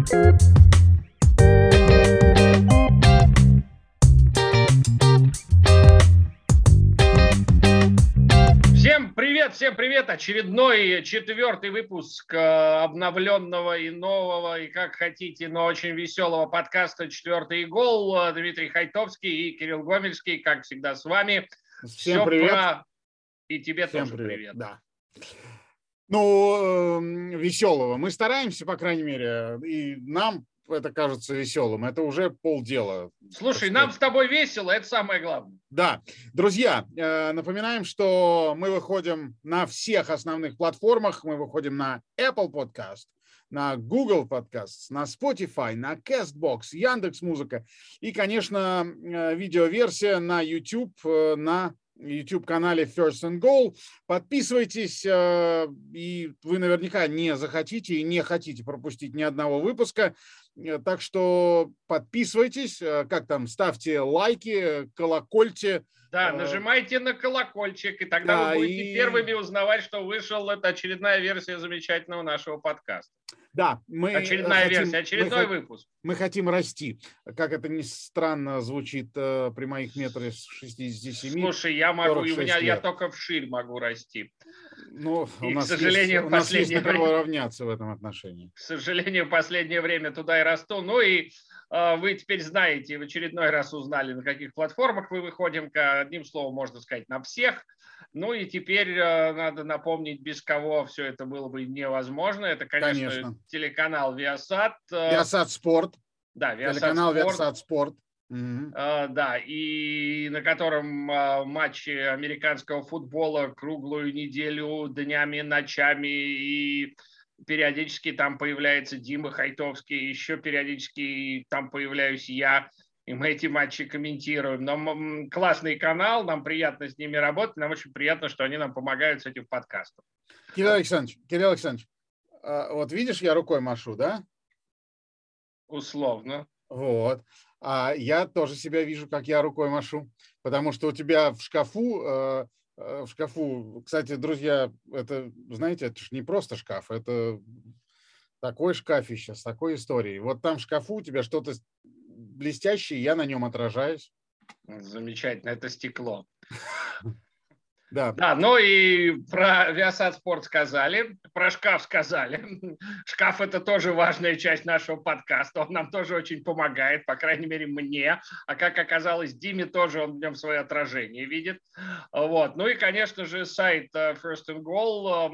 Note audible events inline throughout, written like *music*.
Всем привет, всем привет! Очередной четвертый выпуск э, обновленного и нового, и как хотите, но очень веселого подкаста «Четвертый гол». Дмитрий Хайтовский и Кирилл Гомельский, как всегда, с вами. Всем Все привет. Про... И тебе Всем тоже привет. привет. Да. Ну, э, веселого. Мы стараемся, по крайней мере, и нам это кажется веселым. Это уже полдела. Слушай, нам с тобой весело, это самое главное. Да. Друзья, э, напоминаем, что мы выходим на всех основных платформах. Мы выходим на Apple Podcast, на Google Podcast, на Spotify, на CastBox, Яндекс Музыка и, конечно, э, видеоверсия на YouTube, э, на YouTube-канале First and Goal. Подписывайтесь, э, и вы наверняка не захотите и не хотите пропустить ни одного выпуска. Э, так что подписывайтесь, э, как там, ставьте лайки, колокольте. Да, нажимайте на колокольчик, и тогда да, вы будете и... первыми узнавать, что вышел эта очередная версия замечательного нашего подкаста. Да, мы очередная хотим, версия, очередной мы, выпуск. Мы хотим расти. Как это ни странно звучит э, при моих метре 67. Слушай, я могу, у меня лет. я только вширь могу расти. Ну, у нас к сожалению, есть, у нас есть время, равняться в этом отношении. К сожалению, в последнее время туда и расту. Ну и э, вы теперь знаете, в очередной раз узнали, на каких платформах мы выходим. Одним словом, можно сказать, на всех. Ну и теперь э, надо напомнить, без кого все это было бы невозможно. Это, конечно, конечно. телеканал Viasat. Э, Viasat Sport. Да, Viasat телеканал Sport. Viasat Sport. Угу. Uh, да, и на котором uh, матчи американского футбола круглую неделю, днями, ночами, и периодически там появляется Дима Хайтовский, еще периодически там появляюсь я и мы эти матчи комментируем. Но классный канал, нам приятно с ними работать, нам очень приятно, что они нам помогают с этим подкастом. Кирилл Александрович, Кирилл Александрович, а, вот видишь, я рукой машу, да? Условно. Вот. А я тоже себя вижу, как я рукой машу, потому что у тебя в шкафу, э, э, в шкафу, кстати, друзья, это, знаете, это же не просто шкаф, это такой шкафище с такой историей. Вот там в шкафу у тебя что-то блестящий, я на нем отражаюсь. Замечательно, это стекло. *laughs* Да. Да, ну и про Viasat Sport сказали, про шкаф сказали. *laughs* Шкаф – это тоже важная часть нашего подкаста, он нам тоже очень помогает, по крайней мере, мне. А как оказалось, Диме тоже он в нем свое отражение видит. Вот. Ну и, конечно же, сайт э, First and Goal,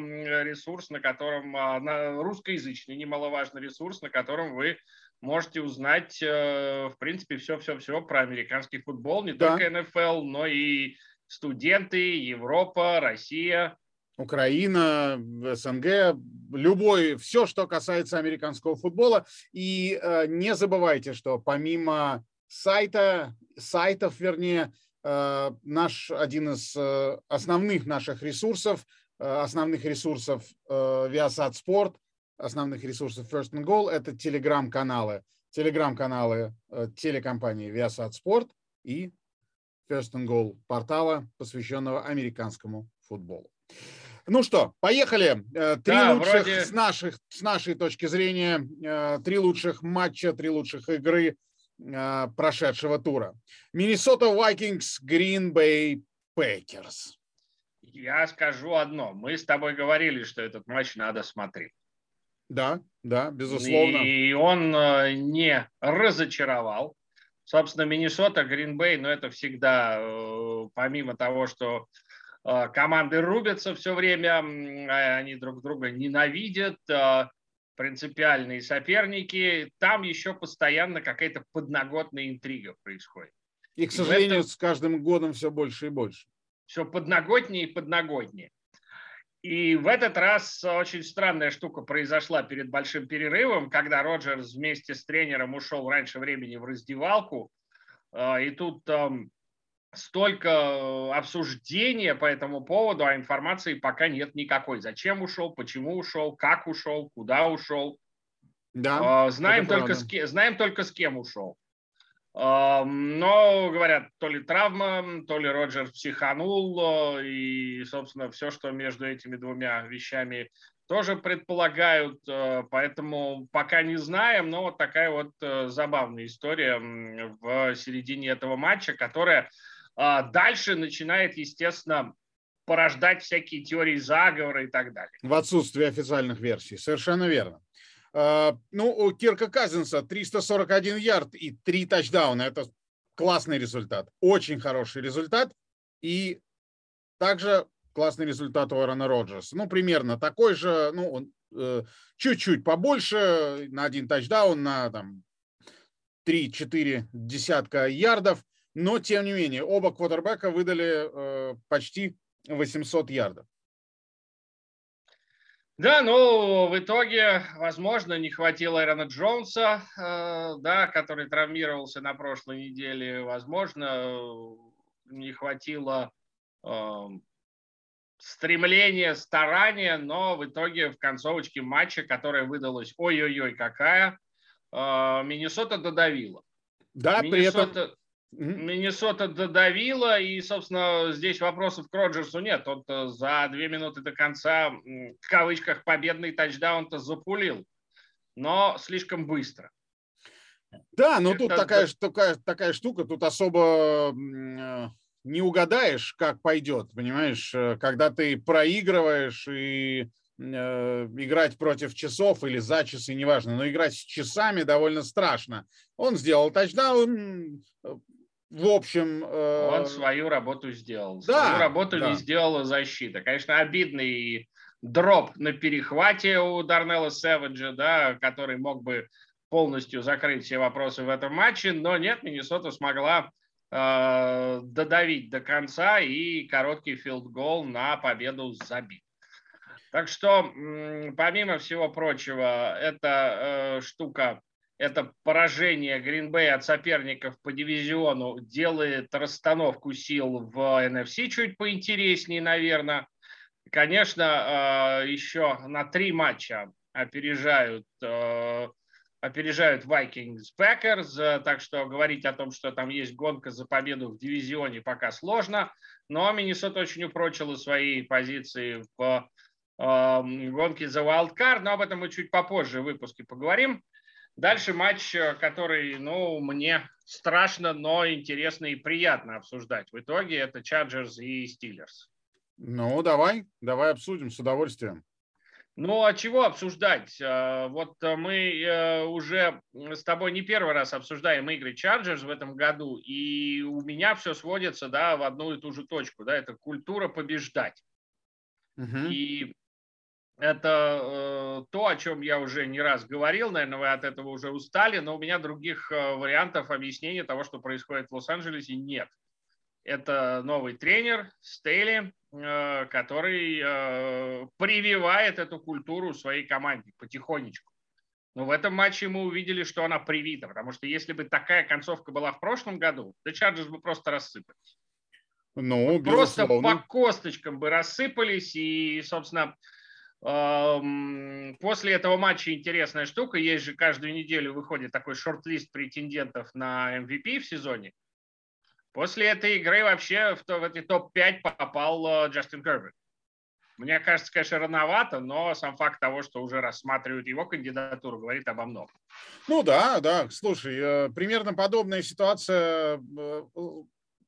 ресурс, на котором, э, на русскоязычный немаловажный ресурс, на котором вы можете узнать, э, в принципе, все-все-все про американский футбол, не да. только НФЛ, но и студенты, Европа, Россия. Украина, СНГ, любой, все, что касается американского футбола. И э, не забывайте, что помимо сайта, сайтов, вернее, э, наш один из э, основных наших ресурсов, э, основных ресурсов э, Viasat Sport, основных ресурсов First and Goal, это телеграм-каналы. Телеграм-каналы э, телекомпании Viasat Sport и First and Goal портала, посвященного американскому футболу. Ну что, поехали. Э, три да, лучших вроде... с, наших, с нашей точки зрения, э, три лучших матча, три лучших игры прошедшего тура. Миннесота Vikings, Green Bay Packers. Я скажу одно. Мы с тобой говорили, что этот матч надо смотреть. Да, да, безусловно. И он не разочаровал. Собственно, Миннесота, Гринбей, но это всегда, э, помимо того, что э, команды рубятся все время, а они друг друга ненавидят, э, принципиальные соперники, там еще постоянно какая-то подноготная интрига происходит. И, к сожалению, этом... с каждым годом все больше и больше. Все подноготнее и подноготнее. И в этот раз очень странная штука произошла перед большим перерывом, когда Роджерс вместе с тренером ушел раньше времени в раздевалку. А, и тут столько обсуждения по этому поводу, а информации пока нет никакой. Зачем ушел, почему ушел, как ушел, куда ушел. Да, знаем, только с кем, знаем только с кем ушел. Но, говорят, то ли травма, то ли Роджер психанул, э, и, собственно, все, что между этими двумя вещами тоже предполагают, поэтому пока не знаем, но вот такая вот забавная история в середине этого матча, которая дальше начинает, естественно, порождать всякие теории заговора и так далее. В отсутствие официальных версий, совершенно верно. А, ну, у Кирка Казинса 341 ярд и 3 тачдауна. Это классный результат, очень хороший результат. И также классный результат у Аарона Роджерса. Ну, примерно такой же, ну, он э, чуть-чуть побольше, на один тачдаун, на там 3-4 десятка ярдов. Но, тем не менее, оба квотербека выдали э, почти 800 ярдов. Да, ну, в итоге, возможно, не хватило Эрона Джонса, э, да, который травмировался на прошлой неделе. Возможно, не хватило э, стремления, старания, но в итоге в концовочке матча, которая выдалась ой-ой-ой какая, э, Миннесота додавила. Да, Миннесота... при этом Миннесота додавила, и, собственно, здесь вопросов к Роджерсу нет. Он за две минуты до конца, в кавычках, победный тачдаун-то запулил, но слишком быстро. Да, но тут такая, такая, такая штука, тут особо э, не угадаешь, как пойдет, понимаешь, э, когда ты проигрываешь и э, играть против часов или за часы, неважно, но играть с часами довольно страшно. Он сделал тачдаун, в общем... Э... Он свою работу сделал. Да, свою работу да. не сделала защита. Конечно, обидный дроп на перехвате у Дарнелла Сэвиджа, да, который мог бы полностью закрыть все вопросы в этом матче, но нет, Миннесота смогла э, додавить до конца и короткий филд-гол на победу забить. Так что, помимо всего прочего, эта э, штука это поражение Гринбея от соперников по дивизиону делает расстановку сил в NFC чуть поинтереснее, наверное. Конечно, э, еще на три матча опережают, э, опережают Vikings Packers, так что говорить о том, что там есть гонка за победу в дивизионе, пока сложно. Но Миннесота очень упрочила свои позиции в э, гонке за wildcard, но об этом мы чуть попозже в выпуске поговорим. Дальше матч, э, который, ну, мне страшно, но интересно и приятно обсуждать. В итоге это Чарджерс и Стиллерс. Ну, давай, давай обсудим с удовольствием. Ну, а чего обсуждать? Э, вот мы э, уже с тобой не первый раз обсуждаем игры Чарджерс в этом году, и у меня все сводится да, в одну и ту же точку. Да, это культура побеждать. Угу. И это э, то, о чем я уже не раз говорил, наверное, вы от этого уже устали, но у меня других э, вариантов объяснения того, что происходит в Лос-Анджелесе, нет. Это новый тренер Стейли, э, который прививает эту культуру своей команде потихонечку. Но в этом матче мы увидели, что она привита, потому что если бы такая концовка была в прошлом году, то Чарджерс бы просто рассыпались. Ну, просто по косточкам бы рассыпались, и, собственно, После этого матча интересная штука. Есть же каждую неделю выходит такой шорт-лист претендентов на MVP в сезоне. После этой игры вообще в, в эти топ-5 попал э, Джастин Керберт. Мне кажется, конечно, рановато, но сам факт того, что уже рассматривают его кандидатуру, говорит обо многом. Ну да, да. Слушай, э, примерно подобная ситуация э,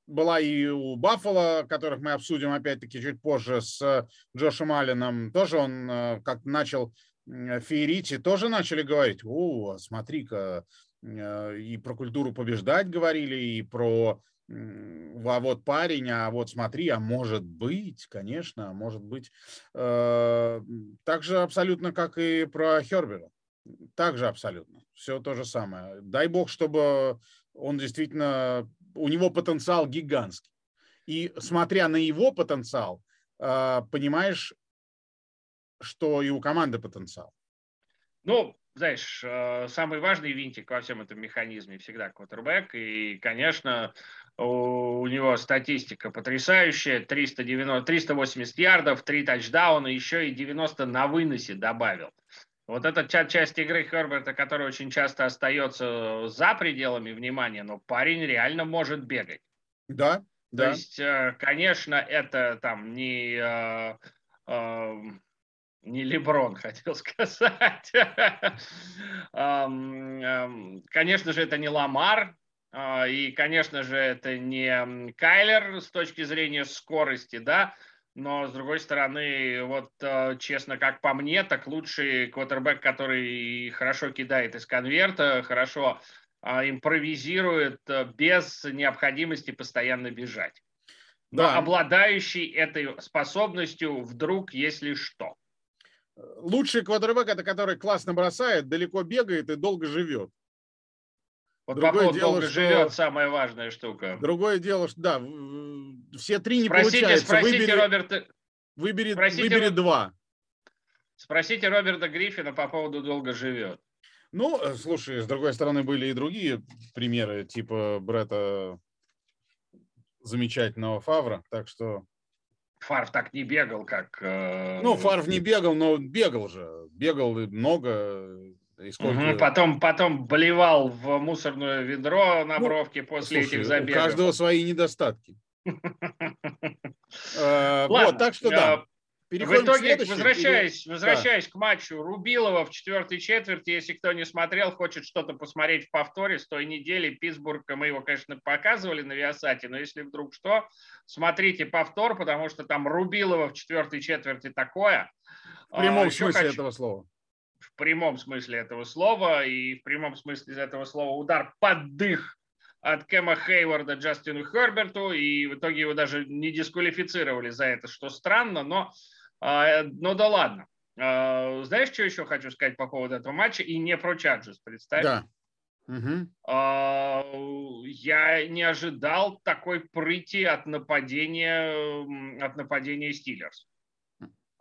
была и у Баффала, которых мы обсудим опять-таки чуть позже с Джошем Алленом. Тоже он э, как начал феерить, и тоже начали говорить, о, смотри-ка, э, и про культуру побеждать говорили, и про а вот парень, а вот смотри, а может быть, конечно, может быть. Э, так же абсолютно, как и про Хербера. Так же абсолютно. Все то же самое. Дай бог, чтобы он действительно у него потенциал гигантский. И смотря на его потенциал, а, понимаешь, что и у команды потенциал. Ну, знаешь, э, самый важный винтик во всем этом механизме всегда квотербек. И, конечно, у него статистика потрясающая. 390, 380 ярдов, 3 тачдауна, еще и 90 на выносе добавил. Вот эта часть игры Херберта, которая очень часто остается за пределами внимания, но парень реально может бегать. Да, да. То есть, э, конечно, это там не э, э, Не Леброн, *laughs* хотел сказать. *laughs* Конечно же, это не Ламар, и, конечно же, это не Кайлер с точки зрения скорости, да, но, с другой стороны, вот э, честно, как по мне, так лучший квотербек, который хорошо кидает из конверта, хорошо а, импровизирует э, без необходимости постоянно бежать. Но да. обладающий этой способностью вдруг, если что. Лучший квотербек – это который классно бросает, далеко бегает и долго живет. Вот Другое по дело, долго что... живет самая важная штука. Другое дело, что да, все три не спросите, получается. Спросите выбери, Роберта... Выбери, спросите, выбери два. Спросите Роберта Гриффина по поводу долго живет. Ну, э, слушай, с другой стороны, были и другие примеры, типа Брета замечательного Фавра, так что... Фарв так не бегал, как... Э... Ну, Фарв не бегал, но бегал же. Бегал много, и сколько... угу, потом, потом болевал в мусорное ведро на ну, бровке после слушай, этих забегов. У каждого свои недостатки. *laughs* Э, вот, так что да. Переходим в итоге, возвращаясь, или... возвращаясь да. к матчу Рубилова в четвертой четверти, если кто не смотрел, хочет что-то посмотреть в повторе с той недели Питтсбург, мы его, конечно, показывали на Виасате, но если вдруг что, смотрите повтор, потому что там Рубилова в четвертой четверти такое. В прямом а, смысле хочу... этого слова в прямом смысле этого слова, и в прямом смысле этого слова удар под дых от Кэма Хейварда Джастину Херберту, и в итоге его даже не дисквалифицировали за это, что странно, но, а, но да ладно. А, знаешь, что еще хочу сказать по поводу этого матча? И не про Чаджес, представь. Да. Угу. Я не ожидал такой прыти от нападения, от нападения Стиллерс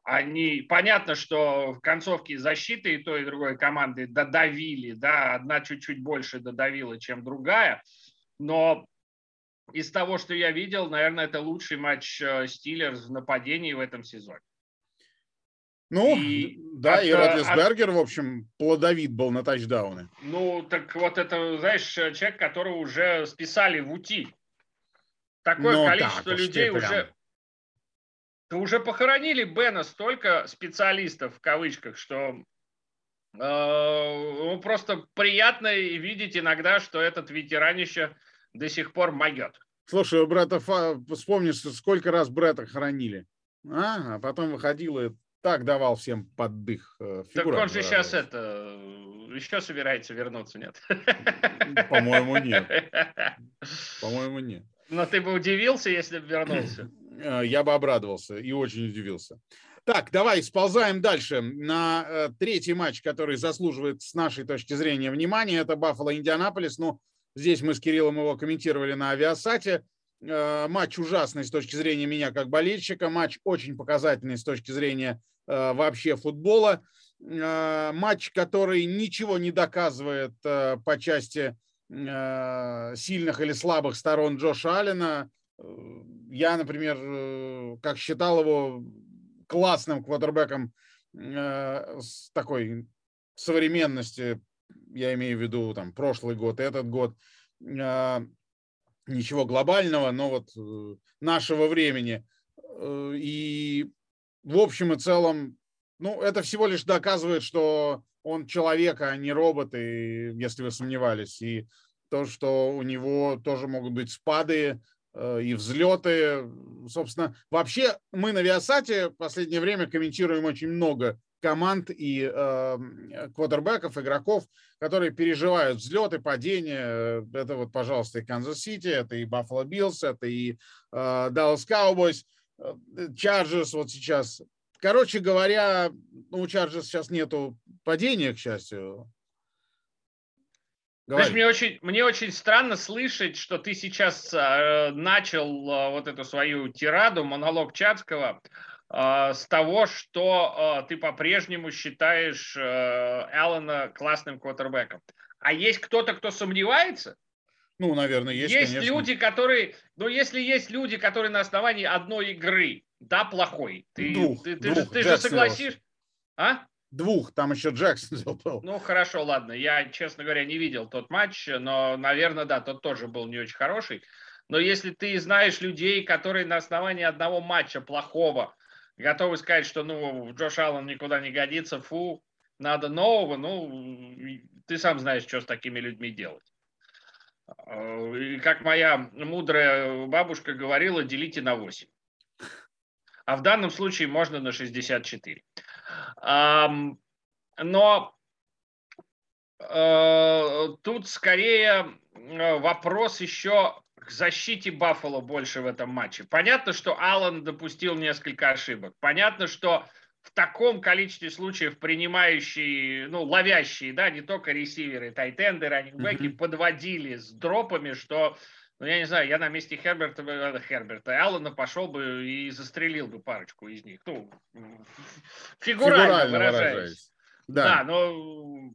они, понятно, что в концовке защиты и той, и другой команды додавили, да, одна чуть-чуть больше додавила, чем другая, но из того, что я видел, наверное, это лучший матч э, Стиллерс в нападении в этом сезоне. Ну, и да, от, и Ротлисбергер, от, в общем, плодовит был на тачдауны. Ну, так вот это, знаешь, человек, которого уже списали в УТИ. Такое ну, количество людей уже уже похоронили Бена столько специалистов в кавычках, что э, ну, просто приятно видеть иногда, что этот ветеранище до сих пор могет. Слушай, у брата Фа... вспомнишь, сколько раз брата хоронили. А, а потом выходил и так давал всем поддых. Э, так он же сейчас это еще собирается вернуться, нет? По-моему, нет. *laughs* По-моему, нет. Но ты бы удивился, если бы вернулся. *clears throat* Э, я бы обрадовался и очень удивился. Так, давай сползаем дальше на э, третий матч, который заслуживает с нашей точки зрения внимания. Это Баффало-Индианаполис. Ну, здесь мы с Кириллом его комментировали на авиасате. Э, матч ужасный с точки зрения меня как болельщика. Матч очень показательный с точки зрения вообще футбола. Матч, который ничего не доказывает по части сильных или слабых сторон Джоша Аллена я, например, э, как считал его классным квотербеком э, с такой современности, я имею в виду там прошлый год, этот год, э, ничего глобального, но вот нашего времени. И в общем и целом, ну, это всего лишь доказывает, что он человек, а не робот, и если вы сомневались. И то, что у него тоже могут быть спады, Э, и взлеты. Собственно, вообще мы на Виасате в последнее время комментируем очень много команд и э, квотербеков, игроков, которые переживают взлеты, падения. Это вот, пожалуйста, и Канзас-Сити, это и Баффало Биллс, это и э, Даллас Cowboys, Чарджерс вот сейчас. Короче говоря, ну, у Чарджерс сейчас нету падения, к счастью, Знаешь, мне очень, мне очень странно слышать, что ты сейчас э, начал э, вот эту свою тираду, монолог Чацкого, э, с того, что э, ты по-прежнему считаешь э, Аллена классным квотербеком. А есть кто-то, кто сомневается? Ну, наверное, есть. Есть конечно. люди, которые, ну, если есть люди, которые на основании одной игры, да, плохой. Ты, двух, ты, ты, двух, ты, ты же согласишь, а? двух, там еще Джексон был. Ну, хорошо, ладно. Я, честно говоря, не видел тот матч, но, наверное, да, тот тоже был не очень хороший. Но если ты знаешь людей, которые на основании одного матча плохого готовы сказать, что ну Джош Аллен никуда не годится, фу, надо нового, ну, ты сам знаешь, что с такими людьми делать. И как моя мудрая бабушка говорила, делите на 8. А в данном случае можно на 64. Но э, тут скорее э, вопрос еще к защите Баффало больше в этом матче. Понятно, что Аллан допустил несколько ошибок. Понятно, что в таком количестве случаев принимающие, ну, ловящие, да, не только ресиверы, тайтенды, раннингбеки mm-hmm. подводили с дропами, что, ну, я не знаю, я на месте Херберта, э, Херберта Аллана пошел бы и застрелил бы парочку из них. Ну, фигурально, фигурально выражаясь. выражаясь. Да. да, но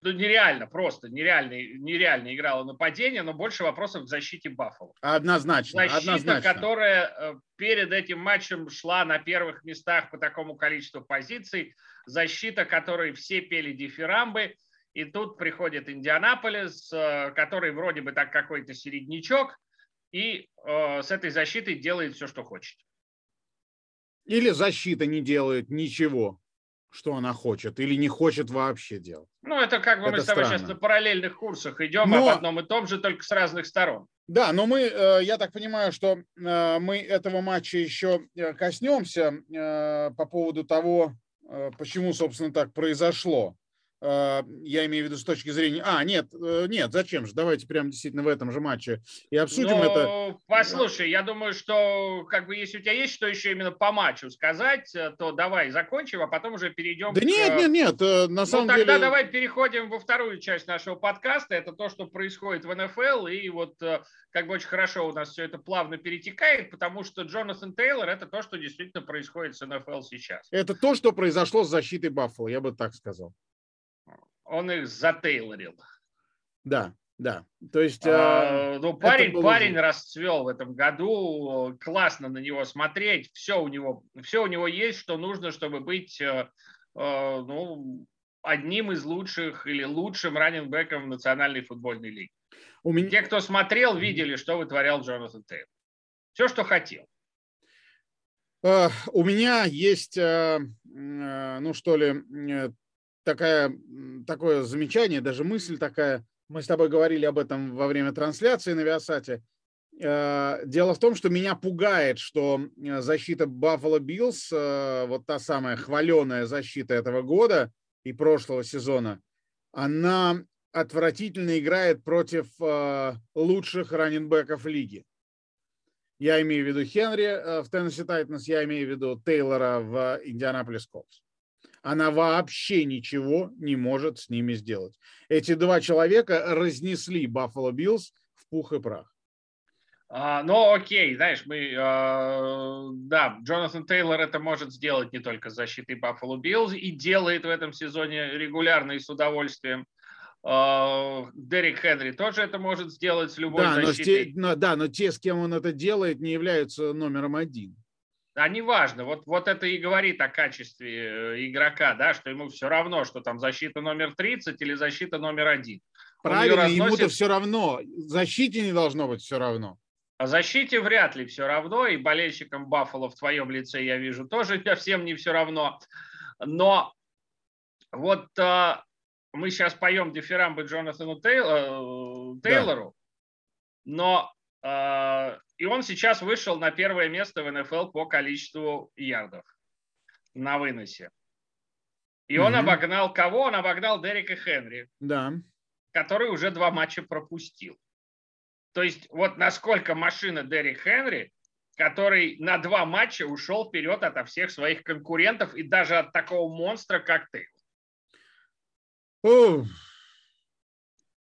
ну, нереально, просто нереально, нереально играло нападение, но больше вопросов к защите Баффало. Однозначно. Защита, однозначно. которая э, перед этим матчем шла на первых местах по такому количеству позиций, защита, которой все пели дифирамбы, и тут приходит Индианаполис, э, который вроде бы так какой-то середнячок, и э, с этой защитой делает все, что хочет. Или защита не делает ничего что она хочет или не хочет вообще делать. Ну, это как бы это мы с тобой странно. сейчас на параллельных курсах идем но, об одном и том же, только с разных сторон. Да, но мы, э, я так понимаю, что э, мы этого матча еще э, коснемся по поводу того, почему, собственно, так произошло. А, я имею в виду с точки зрения... А, нет, э, нет, зачем же? Давайте прямо действительно в этом же матче и обсудим Но, это. Послушай, я думаю, что как бы если у тебя есть что еще именно по матчу сказать, э, то давай закончим, а потом уже перейдем Да к... нет, нет, нет, э, на ну, самом тогда деле... давай переходим во вторую часть нашего подкаста. Это то, что происходит в НФЛ, и вот как бы очень хорошо у нас все это плавно перетекает, потому что Джонатан Тейлор – это то, что действительно происходит с НФЛ сейчас. Это то, что произошло с защитой Баффало, я бы так сказал он их затейлорил. Да, да. То есть, а, э, ну, парень, было... парень расцвел в этом году, классно на него смотреть, все у него, все у него есть, что нужно, чтобы быть, э, э, ну, одним из лучших или лучшим раненбеком в Национальной футбольной лиге. У меня... Те, кто смотрел, видели, что вытворял Джонатан Тейлор. Все, что хотел. У меня есть, ну что ли, такая, такое замечание, даже мысль такая, мы с тобой говорили об этом во время трансляции на Виасате. Э, дело в том, что меня пугает, что э, защита Buffalo Bills, э, вот та самая хваленая защита этого года и прошлого сезона, она отвратительно играет против лучших раннинбеков лиги. Я имею в виду Хенри в Теннесси Тайтанс, я имею в виду Тейлора в Индианаполис Колс она вообще ничего не может с ними сделать. Эти два человека разнесли Баффало Биллс в пух и прах. А, ну, окей, знаешь, мы, э, да, Джонатан Тейлор это может сделать не только с защитой Баффало Биллс и делает в этом сезоне регулярно и с удовольствием. Э, Дерек Хенри тоже это может сделать с любой да, защитой. Но те, но, да, но те, с кем он это делает, не являются номером один. А неважно, вот, вот это и говорит о качестве э, игрока, да, что ему все равно, что там защита номер 30 или защита номер один. Правильно, разносит... ему-то все равно. Защите не должно быть все равно. А защите вряд ли все равно, и болельщикам Баффало в твоем лице я вижу тоже *laughs* совсем не все равно. Но вот а, мы сейчас поем дифирамбы Джонатану Тейл, э, Тейлору, да. но а, и он сейчас вышел на первое место в НФЛ по количеству ярдов на выносе. И mm-hmm. он обогнал кого? Он обогнал Дерека Хенри. Да. Который уже два матча пропустил. То есть вот насколько машина Дерек Хенри, который на два матча ушел вперед от всех своих конкурентов и даже от такого монстра, как ты. О,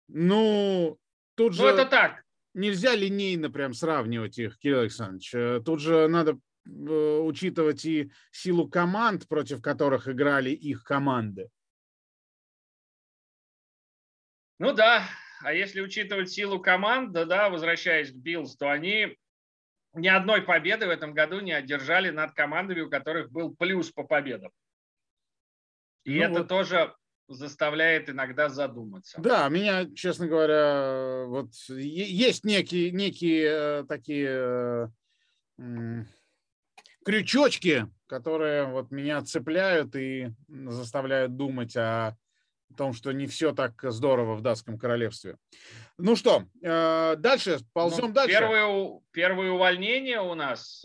ну, тут ну, же... Ну, это так нельзя линейно прям сравнивать их, Кирилл Александрович. Э, тут же надо э, учитывать и силу команд, против которых играли их команды. Ну да, а если учитывать силу команд, да, да, возвращаясь к Биллс, то они ни одной победы в этом году не одержали над командами, у которых был плюс по победам. И ну это вот. тоже заставляет иногда задуматься. Да, меня, честно говоря, вот есть некие, некие э, такие э, крючочки, которые вот меня цепляют и заставляют думать о том, что не все так здорово в датском королевстве. Ну что, э, дальше, ползем ну, дальше. Первое, первое увольнение у нас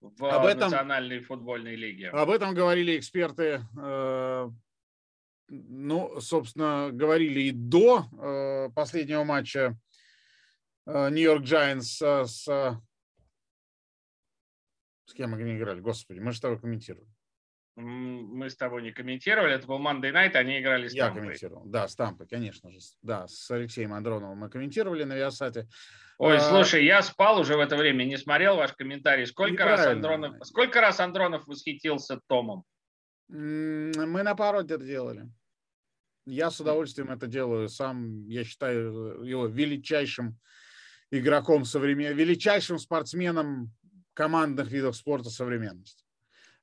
в об этом, национальной футбольной лиге. Об этом говорили эксперты, э, ну, собственно, говорили и до последнего матча Нью-Йорк Giants с... С кем они играли? Господи, мы же с тобой комментировали мы с тобой не комментировали, это был Monday Night, они играли с Я комментировал, да, с Тампой, конечно же. Да, с Алексеем Андроновым мы комментировали на Виасате. Ой, а... слушай, я спал уже в это время, не смотрел ваш комментарий. Сколько раз, Андронов, сколько раз Андронов восхитился Томом? Мы на пару это делали. Я с удовольствием это делаю. Сам, я считаю его величайшим игроком современности, величайшим спортсменом командных видов спорта современности.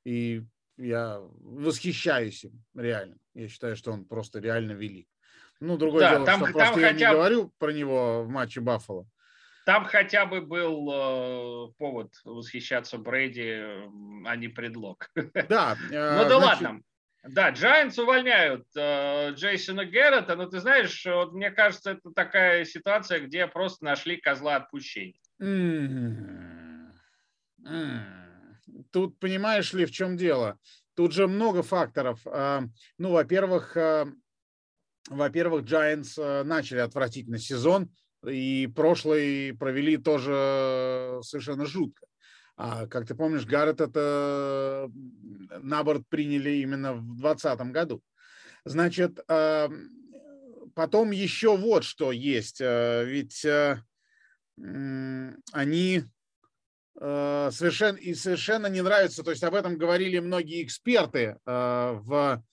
И я восхищаюсь им, реально. Я считаю, что он просто реально велик. Ну, другое да, дело, там, что там просто я не говорю про него в матче Баффало. Там хотя бы был э, повод восхищаться Брейди, а не предлог. *laughs* Да. Э, ну да значит... ладно. Да, Giants увольняют э, Джейсона Геррета, но ты знаешь, вот мне кажется, это такая ситуация, где просто нашли козла отпущения. Mm-hmm. Mm-hmm тут понимаешь ли, в чем дело? Тут же много факторов. А, ну, во-первых, а, во-первых, Giants а, начали отвратительный сезон, и прошлый провели тоже совершенно жутко. А, как ты помнишь, Гаррет это на борт приняли именно в 2020 году. Значит, потом еще вот что есть. Ведь они Э, совершенно, и совершенно не нравится, то есть об этом говорили многие эксперты в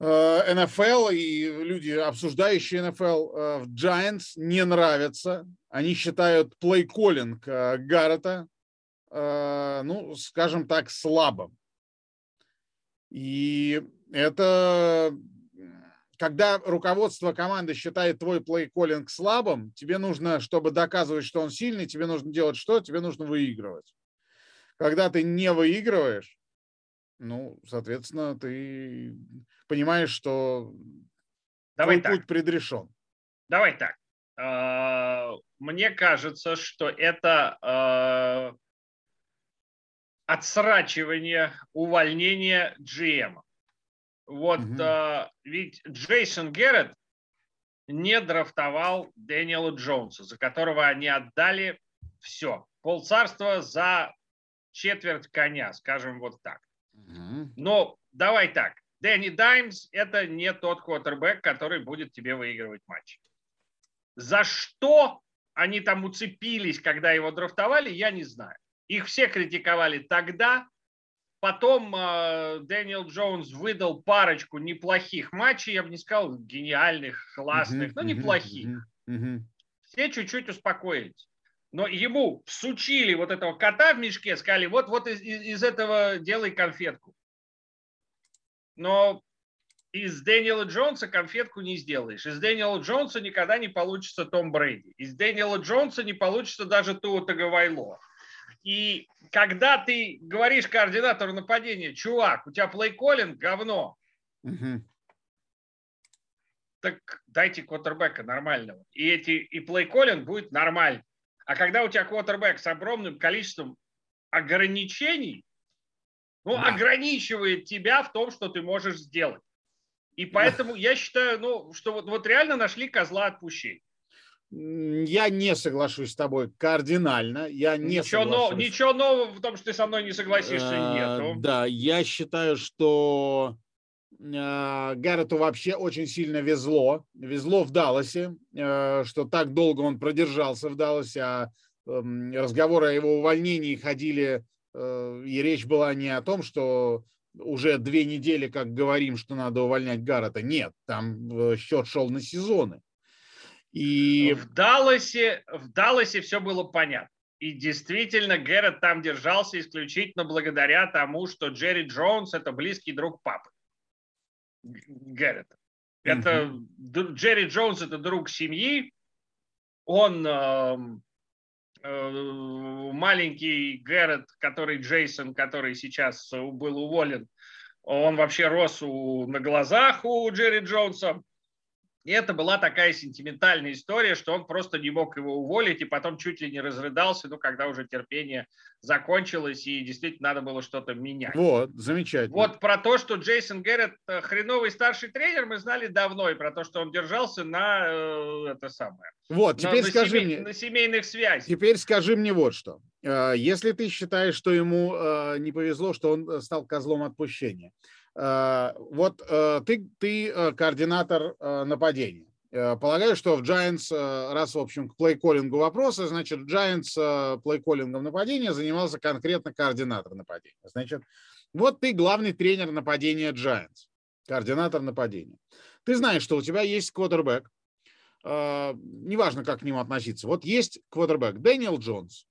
НФЛ э, и люди, обсуждающие НФЛ в Giants, не нравятся. Они считают плей-коллинг Гаррета, ну, скажем так, слабым. И это когда руководство команды считает твой плей-коллинг слабым, тебе нужно, чтобы доказывать, что он сильный, тебе нужно делать что? Тебе нужно выигрывать. Когда ты не выигрываешь, ну, соответственно, ты понимаешь, что Давай твой так. путь предрешен. Давай так. А, мне кажется, что это а, отсрачивание увольнения GM. Вот угу. ведь Джейсон Геррет не драфтовал Дэниела Джонса, за которого они отдали все. Полцарства за четверть коня, скажем вот так. Угу. Но давай так. Дэнни Даймс – это не тот квотербек, который будет тебе выигрывать матч. За что они там уцепились, когда его драфтовали, я не знаю. Их все критиковали тогда, Потом э, Дэниел Джонс выдал парочку неплохих матчей, я бы не сказал гениальных, классных, но неплохих. Все чуть-чуть успокоились. Но ему всучили вот этого кота в мешке, сказали, вот, вот из, из этого делай конфетку. Но из Дэниела Джонса конфетку не сделаешь. Из Дэниела Джонса никогда не получится Том Брейди. Из Дэниела Джонса не получится даже Туа Таговайло. И когда ты говоришь координатору нападения, чувак, у тебя плей-коллинг говно, угу. так дайте квотербека нормального. И, эти, и плей-коллинг будет нормальный. А когда у тебя квотербек с огромным количеством ограничений, ну, да. ограничивает тебя в том, что ты можешь сделать. И поэтому я считаю, ну, что вот, вот реально нашли козла отпущения. Я не соглашусь с тобой кардинально. Я не ничего, но, ничего нового в том, что ты со мной не согласишься, а, нету. Да, я считаю, что Гаррету вообще очень сильно везло. Везло в Далласе, а, что так долго он продержался в Далласе, а эм, разговоры о его увольнении ходили, э, и речь была не о том, что уже две недели, как говорим, что надо увольнять Гаррета. Нет, там э, счет шел на сезоны. И в Далласе, в Далласе все было понятно. И действительно, Гэррет там держался исключительно благодаря тому, что Джерри Джонс – это близкий друг папы. Гэррета. Это mm-hmm. Джерри Джонс – это друг семьи. Он э, маленький Гэррет, который Джейсон, который сейчас был уволен, он вообще рос у, на глазах у Джерри Джонса. И это была такая сентиментальная история, что он просто не мог его уволить, и потом чуть ли не разрыдался, ну, когда уже терпение закончилось, и действительно надо было что-то менять. Вот, замечательно. Вот про то, что Джейсон Гэррет э, хреновый старший тренер, мы знали давно, и про то, что он держался на э, это самое. Вот, теперь на, скажи семей, мне. На семейных связях. Теперь скажи мне вот что. Э, если ты считаешь, что ему не повезло, что он стал козлом отпущения, Э, вот э, ты, ты э, координатор нападения. Полагаю, что в Giants, раз, в общем, к плейколлингу вопросы, значит, Giants плейколлингом нападения занимался конкретно координатор нападения. Значит, вот ты главный тренер нападения Giants, координатор нападения. Ты знаешь, что у тебя есть квотербек, неважно, как к нему относиться. Вот есть квотербек Дэниел Джонс,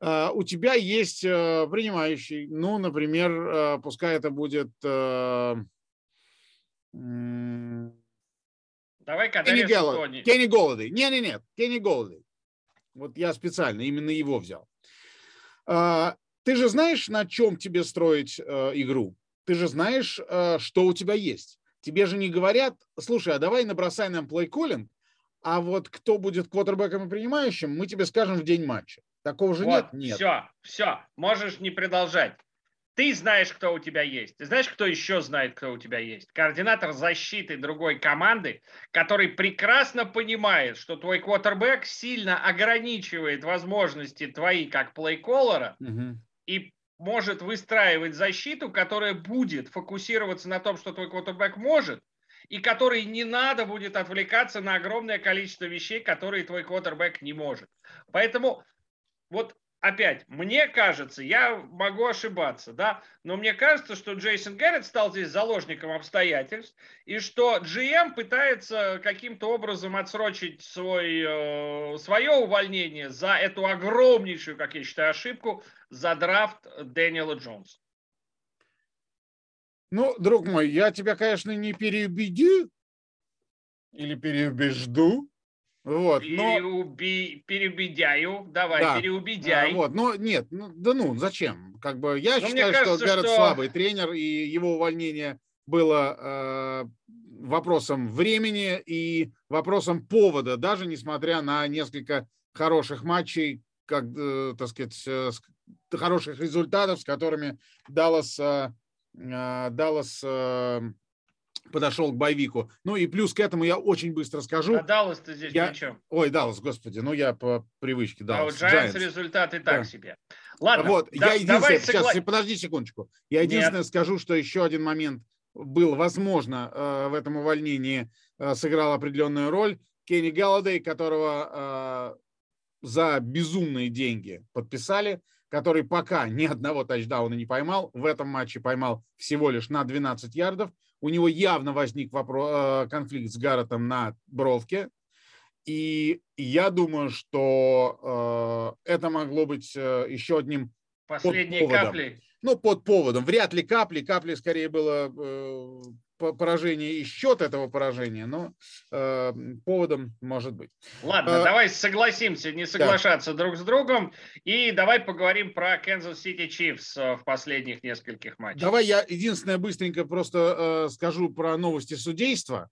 у тебя есть э, принимающий, ну, например, э, пускай это будет... Э, Давай-ка Кенни, Голло... Кенни Голодей. Не, не, нет, Кенни Голодей. Вот я специально именно его взял. А, ты же знаешь, на чем тебе строить игру? Ты же знаешь, что у тебя есть. Тебе же не говорят, слушай, а давай набросай нам плей-коллинг, а вот кто будет квотербеком и принимающим, мы тебе скажем в день матча. Такого же вот, нет? Нет. Все, все, можешь не продолжать. Ты знаешь, кто у тебя есть. Ты знаешь, кто еще знает, кто у тебя есть? Координатор защиты другой команды, который прекрасно понимает, что твой квотербек сильно ограничивает возможности твои как плейколлера угу. и может выстраивать защиту, которая будет фокусироваться на том, что твой квотербек может, и который не надо будет отвлекаться на огромное количество вещей, которые твой квотербек не может. Поэтому вот опять, мне кажется, я могу ошибаться, да, но мне кажется, что Джейсон Гэррет стал здесь заложником обстоятельств, и что GM пытается каким-то образом отсрочить свой, э, свое увольнение за эту огромнейшую, как я считаю, ошибку, за драфт Дэниела Джонса. Ну, друг мой, я тебя, конечно, не переубедю или переубежду, вот, Переуби... но... Переубедяю, давай, да, переубедяй. Вот, но нет, ну, да ну, зачем? Как бы я но считаю, кажется, что Гаррет что... слабый тренер, и его увольнение было э, вопросом времени и вопросом повода, даже несмотря на несколько хороших матчей, как, э, так сказать, э, хороших результатов, с которыми Даллас, э, э Даллас э, подошел к боевику. Ну и плюс к этому я очень быстро скажу. А Даллас-то здесь я... при чем? Ой, Даллас, господи, ну я по привычке Даллас. А у Giants результаты так да. себе. Ладно, вот, да, я единственное, сейчас, согла... подожди секундочку. Я единственное Нет. скажу, что еще один момент был, возможно, э, в этом увольнении э, сыграл определенную роль. Кенни Галладей, которого э, за безумные деньги подписали, который пока ни одного тачдауна не поймал, в этом матче поймал всего лишь на 12 ярдов, у него явно возник вопрос, э, конфликт с Гарретом на бровке. И я думаю, что э, это могло быть э, еще одним Последние капли. Ну, под поводом. Вряд ли капли. Капли скорее было поражение и счет этого поражения, но э, поводом может быть. Ладно, а, давай согласимся не соглашаться да. друг с другом и давай поговорим про Kansas City Chiefs в последних нескольких матчах. Давай я единственное быстренько просто э, скажу про новости судейства,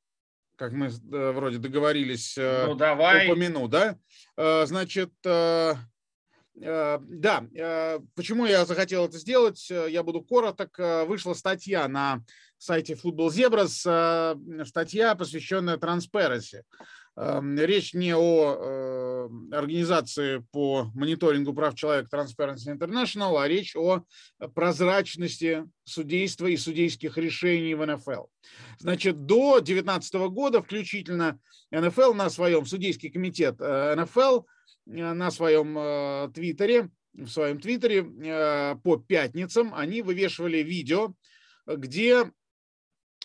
как мы э, вроде договорились. Э, ну давай. Упомяну, да? Э, значит. Э, да, почему я захотел это сделать, я буду короток. Вышла статья на сайте Football Zebras э, статья, посвященная Transparency. Эм, речь не о э, организации по мониторингу прав человека Transparency International, а речь о прозрачности судейства и судейских решений в НФЛ. Значит, до 2019 года включительно НФЛ на своем, судейский комитет э, НФЛ на своем твиттере, в своем твиттере по пятницам они вывешивали видео, где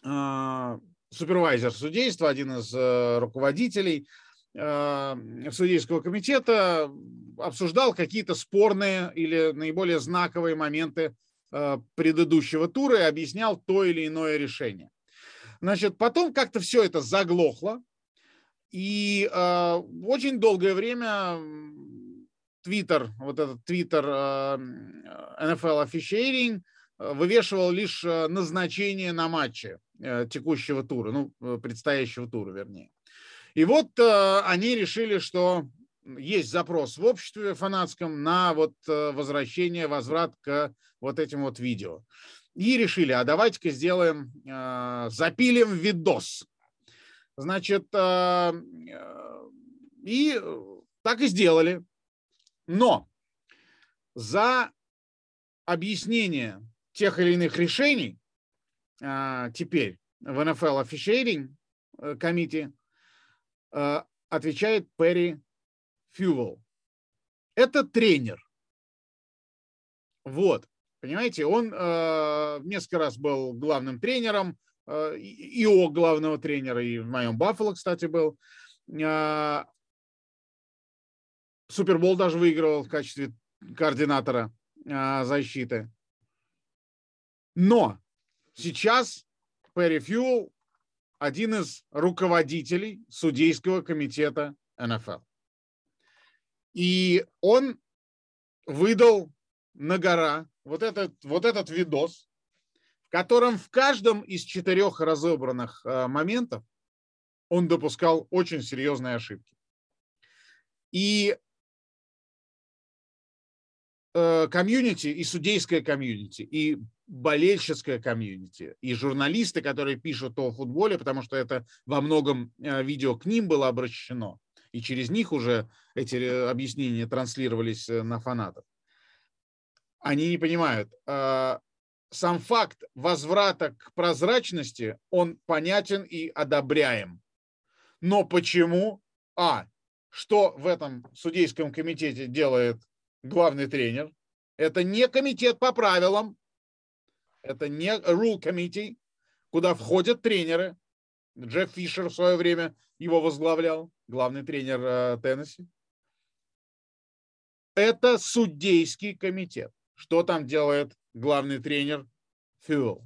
супервайзер судейства, один из э, руководителей а, судейского комитета, обсуждал какие-то спорные или наиболее знаковые моменты а, предыдущего тура и объяснял то или иное решение. Значит, потом как-то все это заглохло, и очень долгое время Твиттер, вот этот Твиттер NFL Officiating вывешивал лишь назначение на матче текущего тура, ну, предстоящего тура, вернее. И вот они решили, что есть запрос в обществе фанатском на вот возвращение, возврат к вот этим вот видео. И решили, а давайте-ка сделаем, запилим видос. Значит, и так и сделали. Но за объяснение тех или иных решений а, теперь в NFL Officiating Committee а, отвечает Перри Фьювелл. Это тренер. Вот. Понимаете, он э, несколько раз был главным тренером, э, ИО главного тренера, и в моем Баффало, кстати, был. Э, Супербол даже выигрывал в качестве координатора защиты. Но сейчас Перри Фьюл один из руководителей судейского комитета НФЛ. И он выдал на гора вот этот, вот этот видос, в котором в каждом из четырех разобранных э, моментов он допускал очень серьезные ошибки. И Э, комьюнити, и судейское комьюнити, и болельческое комьюнити, и журналисты, которые пишут о футболе, потому что это во многом э, видео к ним было обращено, и через них уже эти э, объяснения транслировались на фанатов. Они не понимают. Сам факт возврата к прозрачности, он понятен и одобряем. Но почему? А, что в этом судейском комитете делает главный тренер. Это не комитет по правилам, это не rule committee, куда входят тренеры. Джефф Фишер в свое время его возглавлял, главный тренер э, Теннесси. Это судейский комитет. Что там делает главный тренер Фьюэлл?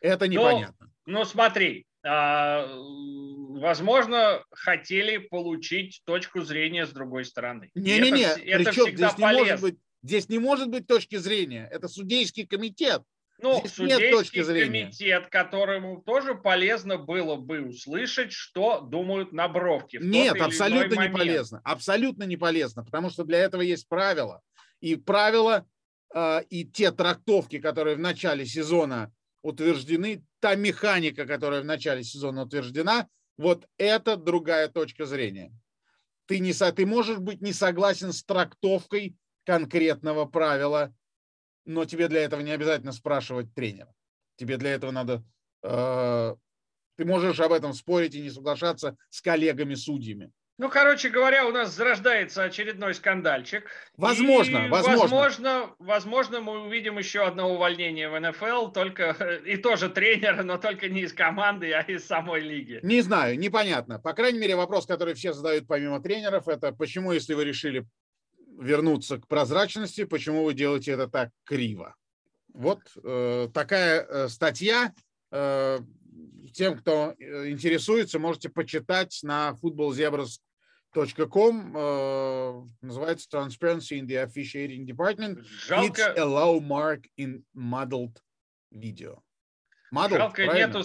Это непонятно. Ну, ну смотри, а, возможно, хотели получить точку зрения с другой стороны. Не-не-не, это, это всегда здесь не может быть, здесь не может быть точки зрения. Это судейский комитет. Ну, Здесь судейский точки зрения. комитет, которому тоже полезно было бы услышать, что думают на бровке. Нет, абсолютно не полезно. Абсолютно не полезно, потому что для этого есть правила. И правила э, и те трактовки, которые в начале сезона утверждены, та механика, которая в начале сезона утверждена, вот это другая точка зрения. Ты, не, ты можешь быть не согласен с трактовкой конкретного правила, но тебе для этого не обязательно спрашивать тренера. Тебе для этого надо... Э, ты можешь об этом спорить и не соглашаться с коллегами-судьями. Ну, короче говоря, у нас зарождается очередной скандальчик. Возможно, и, возможно. возможно. Возможно, мы увидим еще одно увольнение в НФЛ, только и тоже тренера, но только не из команды, а из самой лиги. Не знаю, непонятно. По крайней мере, вопрос, который все задают помимо тренеров, это почему, если вы решили вернуться к прозрачности, почему вы делаете это так криво? Вот э, такая э, статья. Э, тем, кто э, интересуется, можете почитать на Football Zebras Com uh, называется Transparency in the Officiating Department. Жалко... It's a low mark in muddled video. Muddled, жалко, нету,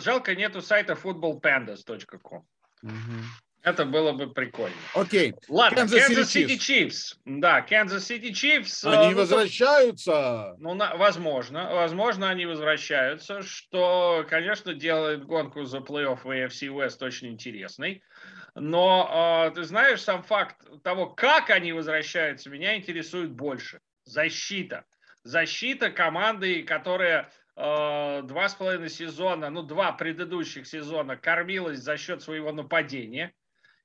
жалко нету сайта footballpandas.com. Угу. Это было бы прикольно. Окей. Ладно, Kansas, Kansas City Chiefs. Да, Kansas City Chiefs. Они ну, возвращаются. Ну, на, возможно. Возможно, они возвращаются, что, конечно, делает гонку за плей-офф в AFC West очень интересной. Но э, ты знаешь, сам факт того, как они возвращаются, меня интересует больше. Защита. Защита команды, которая э, два с половиной сезона, ну два предыдущих сезона кормилась за счет своего нападения.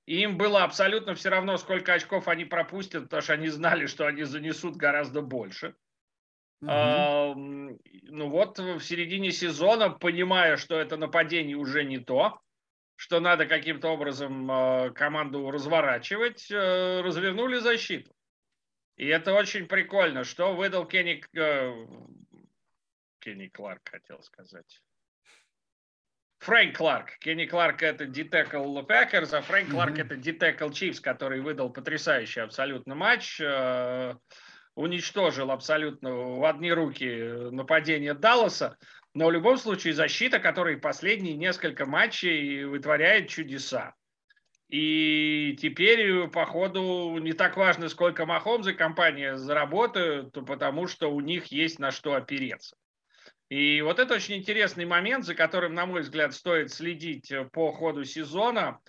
И им было абсолютно все равно, сколько очков они пропустят, потому что они знали, что они занесут гораздо больше. Угу. А, ну вот в середине сезона, понимая, что это нападение уже не то, что надо каким-то образом э, команду разворачивать, э, развернули защиту. И это очень прикольно, что выдал Кенни, э, Кенни Кларк, хотел сказать. Фрэнк Кларк. Кенни Кларк это ди-тэкл Пэкерс, а Фрэнк Кларк mm-hmm. это ди-тэкл Чифс, который выдал потрясающий абсолютно матч. Э, уничтожил абсолютно в одни руки нападение Далласа. Но в любом случае защита, которая последние несколько матчей вытворяет чудеса. И теперь, по ходу, не так важно, сколько Махомз и компания заработают, потому что у них есть на что опереться. И вот это очень интересный момент, за которым, на мой взгляд, стоит следить по ходу сезона,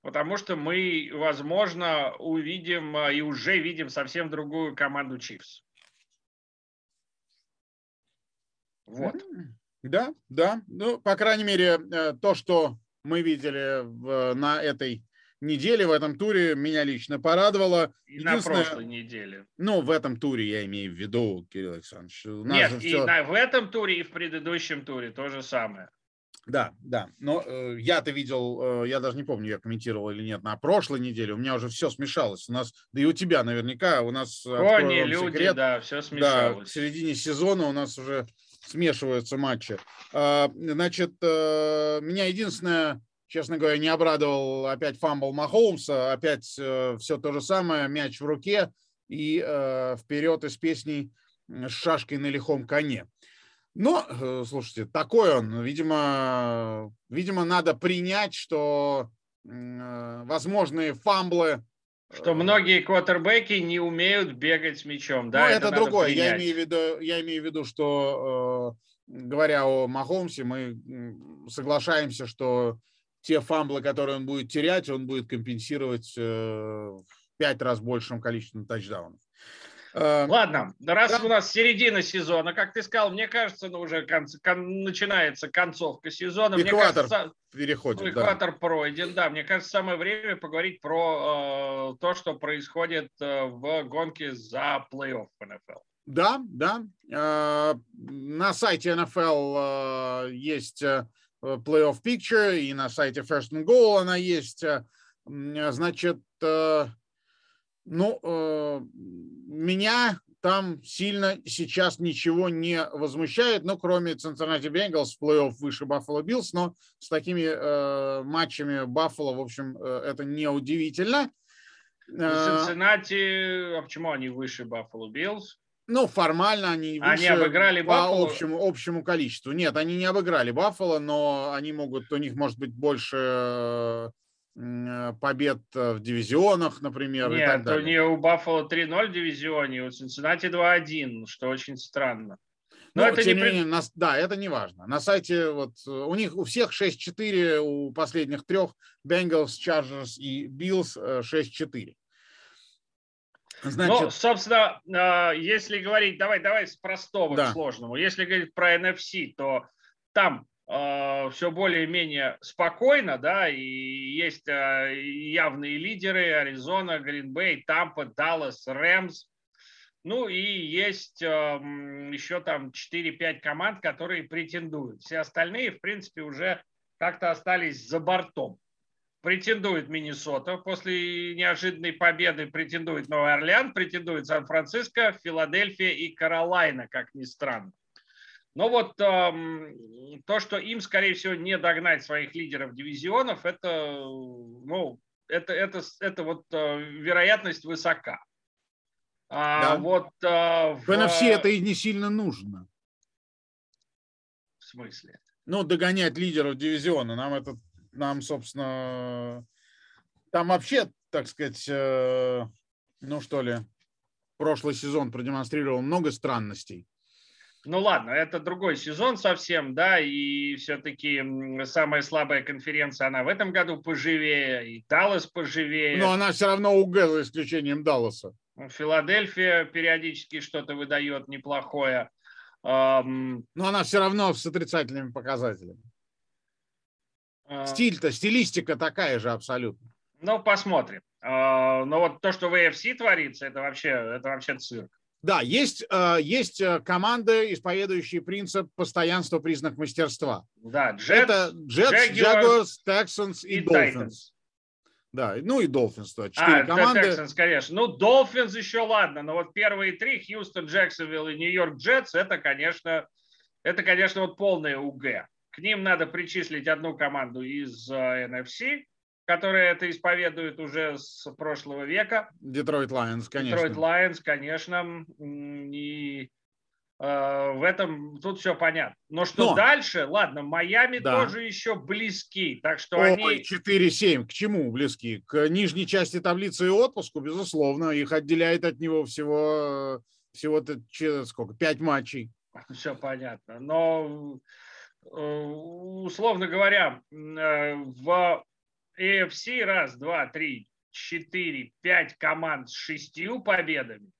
потому что мы, возможно, увидим и уже видим совсем другую команду Чивс. Вот. Да, да. Ну, по крайней мере, э, то, что мы видели на этой неделе, в этом туре, меня лично порадовало. И на прошлой неделе. Ну, в этом туре я имею в виду, Кирилл Александрович. Нет, и все... на, в этом туре, и в предыдущем туре то же самое. Да, да. Но э, я-то видел, э, я даже не помню, я комментировал или нет, на прошлой неделе у меня уже все смешалось. У нас, да и у тебя наверняка, у нас... Кони, люди, секрет, да, все смешалось. Да, к середине сезона у нас уже смешиваются матчи. А, значит, э, меня единственное, честно говоря, не обрадовал опять фамбл Махоумса, опять э, все то же самое, мяч в руке и э, вперед и с песней с шашкой на лихом коне. Но, слушайте, такой он. Видимо, видимо, надо принять, что возможные фамблы что многие квотербеки не умеют бегать с мячом. Да, ну, это, это другое. Я имею, в виду, я имею в виду, что, э, говоря о Махомсе, мы соглашаемся, что те фамблы, которые он будет терять, он будет компенсировать э, в пять раз большим количеством тачдаунов. Э, Ладно, раз да. у нас середина сезона, как ты сказал, мне кажется, ну, уже кон, кон, начинается концовка сезона. Экватор мне кажется, переходит. Экватор да. пройден, да. Мне кажется, самое время поговорить про э, то, что происходит э, в гонке за плей-офф НФЛ. Да, да. Э, на сайте НФЛ э, есть э, плей-офф picture, и на сайте First and Goal она есть. Значит, ну, э, меня там сильно сейчас ничего не возмущает, ну, кроме Cincinnati Bengals в плей-офф выше Buffalo Bills, но с такими э, матчами Buffalo, в общем, э, это неудивительно. Cincinnati, а почему они выше Buffalo Bills? Ну, формально они выше они обыграли по Buffalo? общему, общему количеству. Нет, они не обыграли Баффало, но они могут, у них может быть больше Э, побед э, в дивизионах, например. Нет, и так далее. у нее у Баффало 3-0 в дивизионе, у Цинциннати 2-1, что очень странно. Но ну, это тем не менее, на, да, это не важно. На сайте вот э, у них у всех 6-4, у последних трех Bengals, Chargers и Bills 6-4. Значит... Ну, собственно, если говорить, давай, давай с простого да. к сложному. Если говорить про NFC, то там Э, все более-менее спокойно, да, и есть э, явные лидеры Аризона, Гринбей, Тампа, Даллас, Рэмс, ну и есть эм, еще там 4-5 команд, которые претендуют. Все остальные, в принципе, уже как-то остались за бортом. Претендует Миннесота после неожиданной победы, претендует Новый Орлеан, претендует Сан-Франциско, Филадельфия и Каролайна, как ни странно. Но вот эм, то, что им, скорее всего, не догнать своих лидеров дивизионов, это, ну, это, это, это вот э, вероятность высока. А да. вот э, в... в NFC это и не сильно нужно. В смысле? Ну, догонять лидеров дивизиона. Нам это, нам, собственно, там вообще, так сказать, э, ну что ли, прошлый сезон продемонстрировал много странностей. Ну ладно, это другой сезон совсем, да, и все-таки самая слабая конференция, она в этом году поживее, и Даллас поживее. Но она все равно УГ, за исключением Далласа. Ну, Филадельфия периодически что-то выдает неплохое. Но она все равно с отрицательными показателями. А. Стиль-то, стилистика такая же абсолютно. Ну, посмотрим. А, но вот то, что в AFC творится, это вообще, это вообще цирк. Да, есть, э, есть э, команды, исповедующие принцип постоянства признак мастерства. Да, Jets, Это Jets, Jaguars, Texans и, и Dolphins. Да, ну и Dolphins. Да, четыре а, команды. Texans, конечно. Ну, Dolphins еще ладно, но вот первые три, Хьюстон, Джексонвилл и Нью-Йорк Джетс, это, конечно, это, конечно, вот полное УГ. К ним надо причислить одну команду из NFC, которая это исповедует уже с прошлого века. Детройт Лайонс, конечно. Детройт Лайонс, конечно. И э, в этом тут все понятно. Но что Но. дальше? Ладно, Майами да. тоже еще близки. Так что Ой, они... 4-7. К чему близки? К нижней части таблицы и отпуску, безусловно. Их отделяет от него всего, всего-то сколько? Пять матчей. *laughs* Все понятно. Но э, условно говоря, э, в AFC раз, два, три, четыре, пять команд с шестью победами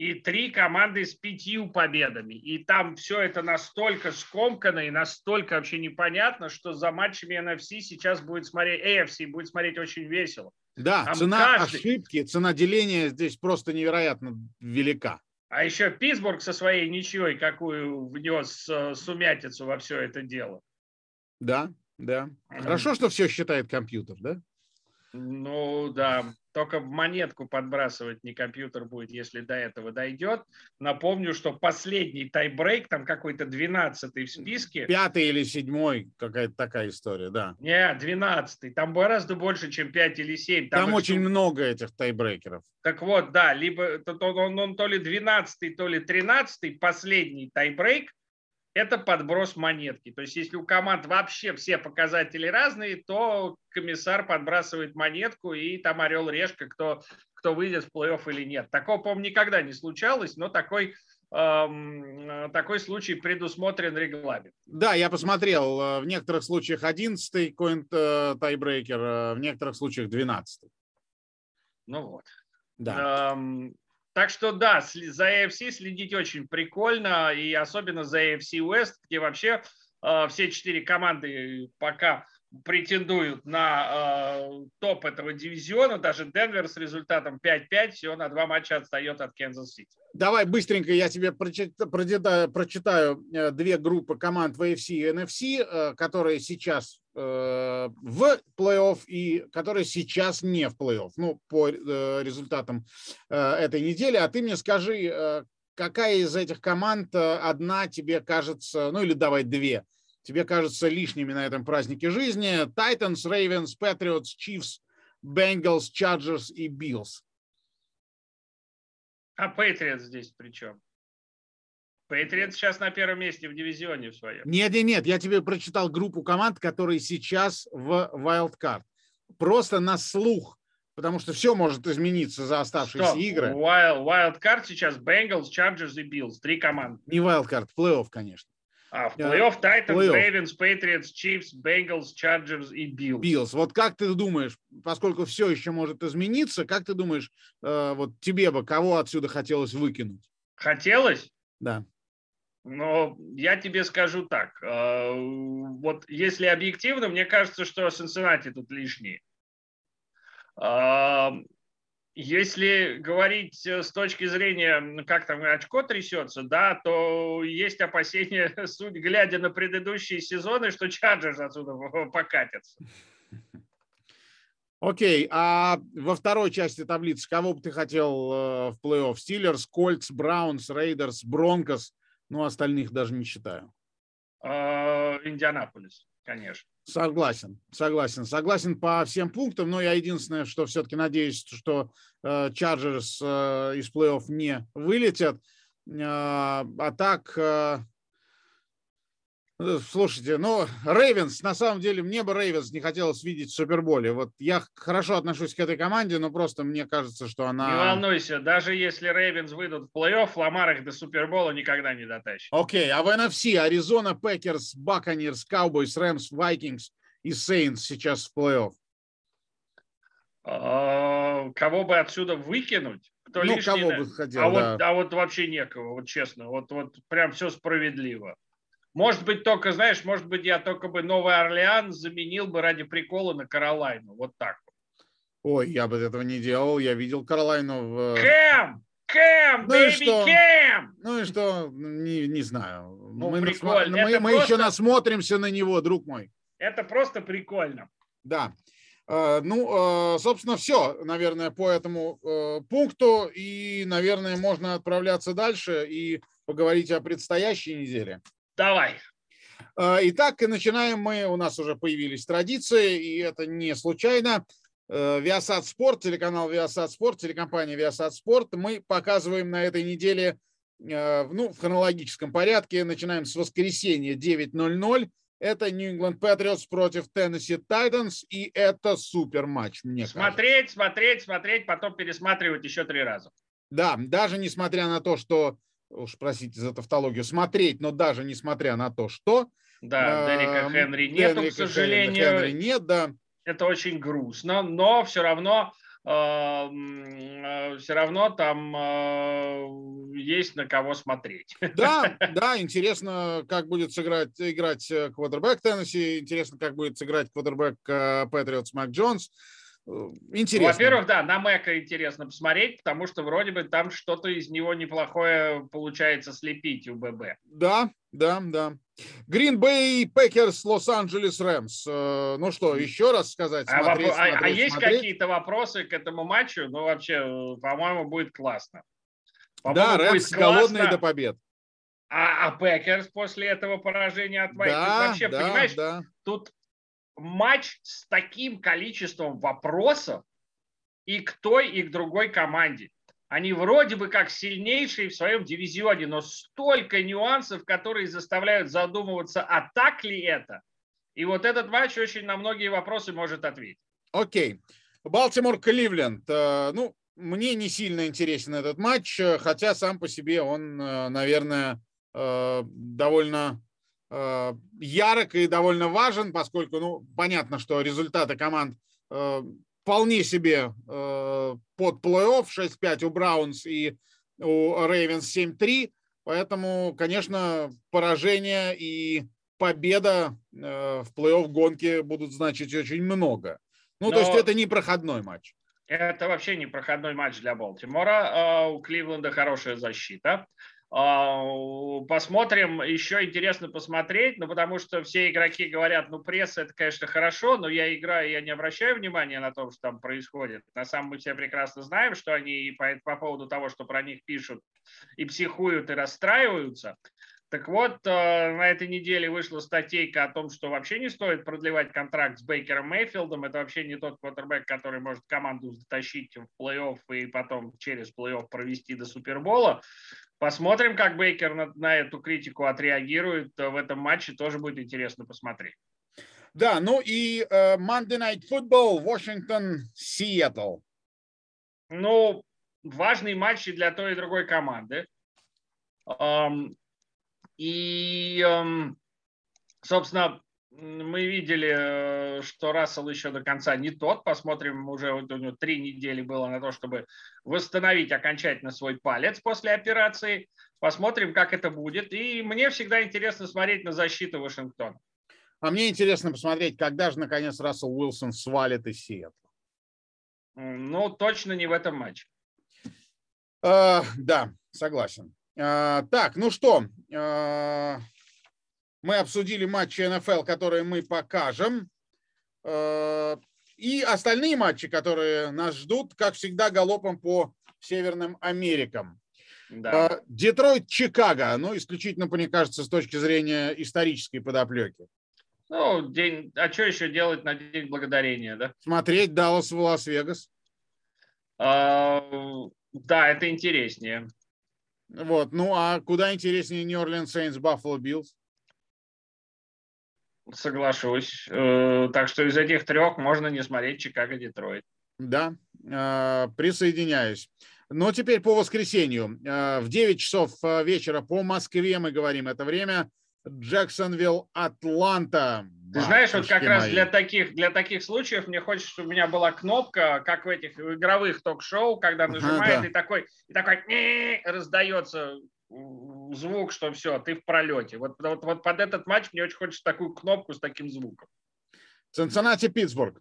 и три команды с пятью победами. И там все это настолько скомкано и настолько вообще непонятно, что за матчами NFC сейчас будет смотреть, AFC будет смотреть очень весело. Да, там цена каждый... ошибки, цена деления здесь просто невероятно велика. А еще Питтсбург со своей ничьей, какую внес э, сумятицу во все это дело. Да, да. Хорошо, что все считает компьютер, да? Ну да, только монетку подбрасывать не компьютер будет, если до этого дойдет. Напомню, что последний тайбрейк, там какой-то 12 в списке. Пятый или седьмой, какая-то такая история, да. Не, 12 Там гораздо больше, чем 5 или 7. Там, там очень штук... много этих тайбрейкеров. Так вот, да, либо он, он, он то ли 12 то ли 13 последний тайбрейк, это подброс монетки. То есть если у команд вообще все показатели разные, то комиссар подбрасывает монетку, и там орел-решка, кто, кто выйдет в плей-офф или нет. Такого, по-моему, никогда не случалось, но такой, эм, такой случай предусмотрен регламент. Да, я посмотрел. Э, в некоторых случаях 11-й coin, э, тайбрейкер, э, в некоторых случаях 12-й. Ну вот. Да. Эм, так что да, за AFC следить очень прикольно, и особенно за AFC West, где вообще э, все четыре команды пока претендуют на э, топ этого дивизиона. Даже Денвер с результатом 5-5 всего на два матча отстает от Канзас-Сити. Давай быстренько я тебе прочитаю, прочитаю э, две группы команд в AFC и NFC, э, которые сейчас э, в плей-офф и которые сейчас не в плей-офф. Ну, по результатам этой недели. А ты мне скажи, какая из этих команд одна тебе кажется, ну или давай две, тебе кажется лишними на этом празднике жизни? Titans, Ravens, Patriots, Chiefs, Bengals, Chargers и Bills. А Patriots здесь при чем? Patriots сейчас на первом месте в дивизионе в своем. Нет, нет, нет, я тебе прочитал группу команд, которые сейчас в Wildcard. Просто на слух, потому что все может измениться за оставшиеся что? игры. Wild, Wildcard сейчас Bengals, Chargers и Bills. Три команды. Не Wildcard, плей-офф, конечно. А, в плей-офф плей Ravens, Patriots, Chiefs, Bengals, Chargers и Bills. Bills. Вот как ты думаешь, поскольку все еще может измениться, как ты думаешь, э, вот тебе бы кого отсюда хотелось выкинуть? Хотелось? Да. Но я тебе скажу так. Э, вот если объективно, мне кажется, что Cincinnati тут лишние. Если говорить э, с точки зрения, как там очко трясется, да, то есть опасения, *laughs* суть глядя на предыдущие сезоны, что Чарджерс отсюда покатятся. Окей, okay. а во второй части таблицы кого бы ты хотел э, в плей-офф? Стиллерс, Кольтс, Браунс, Рейдерс, Бронкос, ну остальных даже не считаю. Э, Индианаполис конечно. Согласен, согласен, согласен по всем пунктам, но я единственное, что все-таки надеюсь, что Чарджерс э, из плей-офф не вылетят. Э, а так, э, Слушайте, ну, Рейвенс, на самом деле, мне бы Рейвенс не хотелось видеть в Суперболе. Вот я хорошо отношусь к этой команде, но просто мне кажется, что она... Не волнуйся, даже если Рейвенс выйдут в плей-офф, Ламар их до Супербола никогда не дотащит. Окей, okay, а в NFC Аризона, Пекерс, Баконерс, Cowboys, Рэмс, Вайкингс и Сейнс сейчас в плей-офф. А, кого бы отсюда выкинуть? Кто ну, лишний, кого бы хотел, а, да. вот, а вот вообще некого, вот честно. Вот, вот прям все справедливо. Может быть, только, знаешь, может быть, я только бы Новый Орлеан заменил бы ради прикола на Каролайну. Вот так Ой, я бы этого не делал. Я видел Каролайну в... Э, Кэм! Кэм! Ну и что? Кэм! Ну и что? Не, не знаю. Ну, мы, прикольно. Мы, мы просто... еще насмотримся на него, друг мой. Это просто прикольно. Да. Э, ну, э, собственно, все, наверное, по этому пункту. И, наверное, можно отправляться дальше и поговорить о предстоящей неделе. Давай. Итак, начинаем мы, у нас уже появились традиции, и это не случайно. Viasat Sport, телеканал Viasat Sport, телекомпания Viasat Sport. Мы показываем на этой неделе ну, в хронологическом порядке. Начинаем с воскресенья 9.00. Это New England Patriots против Tennessee Titans, и это супер матч, мне смотреть, кажется. Смотреть, смотреть, смотреть, потом пересматривать еще три раза. Да, даже несмотря на то, что, уж простите за тавтологию, смотреть, но даже несмотря на то, что... Да, э, Дерека Хенри нет, к сожалению. Хенри нет, да. Это очень грустно, но все равно Э, все равно там э, есть на кого смотреть. Да, *laughs* да, интересно, как будет сыграть, играть э, квотербек Теннесси, интересно, как будет сыграть квотербек Патриотс Мак Джонс. Интересно. Во-первых, да, на Мэка интересно посмотреть, потому что вроде бы там что-то из него неплохое получается слепить у ББ. Да, да, да. Green Bay Packers, Лос-Анджелес Рэмс. Ну что, еще раз сказать? Смотреть, а, смотреть, а, а есть какие-то вопросы к этому матчу? Ну, вообще, по-моему, будет классно. Да, Рэмс голодные до побед. А, а Пекерс после этого поражения от Вайкинг да, вообще, да, понимаешь, да. тут матч с таким количеством вопросов и к той, и к другой команде. Они вроде бы как сильнейшие в своем дивизионе, но столько нюансов, которые заставляют задумываться, а так ли это? И вот этот матч очень на многие вопросы может ответить. Окей. Балтимор Кливленд. Э, ну, мне не сильно интересен этот матч, э, хотя сам по себе он, э, наверное, довольно ярок и довольно важен, поскольку, ну, понятно, что результаты команд вполне себе э, под плей-офф 6-5 у Браунс и у Рейвенс 7-3. Поэтому, конечно, поражение и победа э, в плей-офф гонке будут значить очень много. Ну, Но... то есть это не проходной матч. Это вообще не проходной матч для Балтимора. У Кливленда хорошая защита. А, посмотрим, еще интересно посмотреть, ну, потому что все игроки говорят, ну, пресса это, конечно, хорошо, но я играю, я не обращаю внимания на то, что там происходит. На самом деле мы все прекрасно знаем, что они по, по поводу того, что про них пишут, и психуют, и расстраиваются. Так вот, э, на этой неделе вышла статейка о том, что вообще не стоит продлевать контракт с Бейкером Мейфилдом. Это вообще не тот квотербек, который может команду затащить в плей-офф и потом через плей-офф провести до Супербола. Посмотрим, как Бейкер на, на эту критику отреагирует в этом матче. Тоже будет интересно посмотреть. Да, ну и uh, Monday Night Football, Washington, Сиэтл. Ну, важный матч и для той и другой команды. Um, и, um, собственно, мы видели, э, что Рассел еще до конца не тот. Посмотрим, уже у него три недели было на то, чтобы восстановить окончательно свой палец после операции. Посмотрим, как это будет. И мне всегда интересно смотреть на защиту Вашингтона. А мне интересно посмотреть, когда же, наконец, Рассел Уилсон свалит из Сиэтла. Ну, точно не в этом матче. Uh, да, согласен. Uh, так, ну что, uh, мы обсудили матчи НФЛ, которые мы покажем. Э, и остальные матчи, которые нас ждут, как всегда, галопом по Северным Америкам. Да. Детройт, Чикаго. Ну, исключительно, мне кажется, с точки зрения исторической подоплеки. Ну, день, а что еще делать на День Благодарения, да? Смотреть Даллас в Лас-Вегас. А, да, это интереснее. Вот, ну а куда интереснее Нью-Орлеан Сейнс, Баффало Биллс? Соглашусь. Э, так что из этих трех можно не смотреть Чикаго-Детройт. Да, э, присоединяюсь. Но теперь по воскресенью. Э, в 9 часов вечера по Москве мы говорим это время. Джексонвилл, Атланта. Ты знаешь, вот как мои. раз для таких, для таких случаев мне хочется, чтобы у меня была кнопка, как в этих игровых ток-шоу, когда нажимает ага, да. и такой, и такой раздается звук, что все, ты в пролете. Вот, вот, вот под этот матч мне очень хочется такую кнопку с таким звуком. Цинциннати, Питтсбург.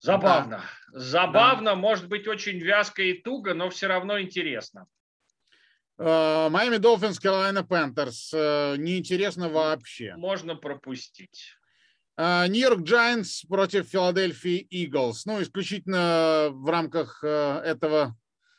Забавно. Да. Забавно, да. может быть, очень вязко и туго, но все равно интересно. Э, Майами Долфинс, Каролина Пентерс. Неинтересно вообще. Можно пропустить. Э, Нью-Йорк Giants против Филадельфии Иглс. Ну, исключительно в рамках э, этого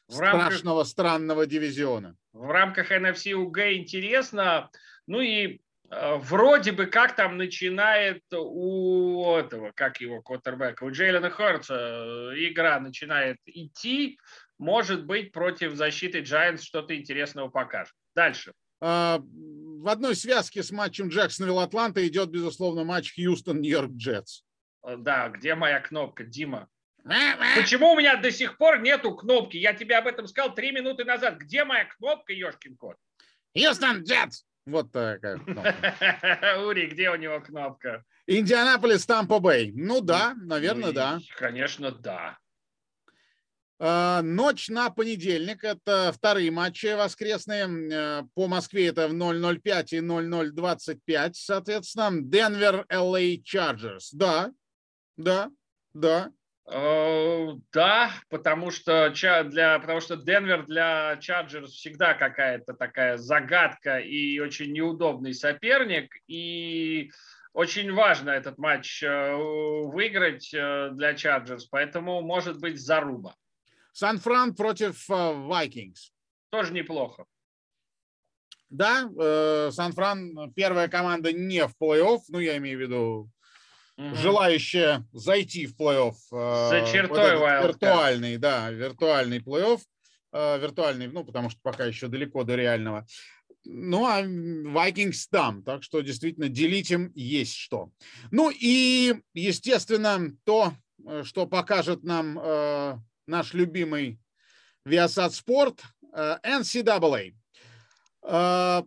в страшного, рамках... странного дивизиона в рамках NFC UG интересно. Ну и Э, вроде бы как там начинает у этого, как его квотербека, у Джейлена Хортса игра начинает идти, может быть, против защиты Giants что-то интересного покажет. Дальше. А, в одной связке с матчем Джексонвилл-Атланта идет, безусловно, матч Хьюстон-Нью-Йорк Джетс. Э, да, где моя кнопка, Дима? Почему у меня до сих пор нету кнопки? Я тебе об этом сказал три минуты назад. Где моя кнопка, Ешкин кот? Хьюстон Джетс. Вот такая кнопка. *laughs* Ури, где у него кнопка? Индианаполис, Тампа Бэй. Ну да, наверное, ну, да. Конечно, да. А, ночь на понедельник – это вторые матчи воскресные. Э, по Москве это в 0.05 и 0.025, соответственно. Денвер, LA Chargers. Да, да, да. Э, да, потому что, для, потому что Денвер для Чарджерс всегда какая-то такая загадка и очень неудобный соперник. И очень важно этот матч э, выиграть для Чарджерс, поэтому может быть заруба. Сан-Фран против Вайкингс. Тоже неплохо. Да, э, Сан-Фран первая команда не в плей-офф, ну я имею в виду угу. желающая зайти в плей-офф. Э, За чертой вот виртуальный, да, виртуальный плей-офф, э, виртуальный, ну потому что пока еще далеко до реального. Ну, а Vikings там, так что действительно делить им есть что. Ну и, естественно, то, что покажет нам э, наш любимый Viasat Sport, э, NCAA. Э,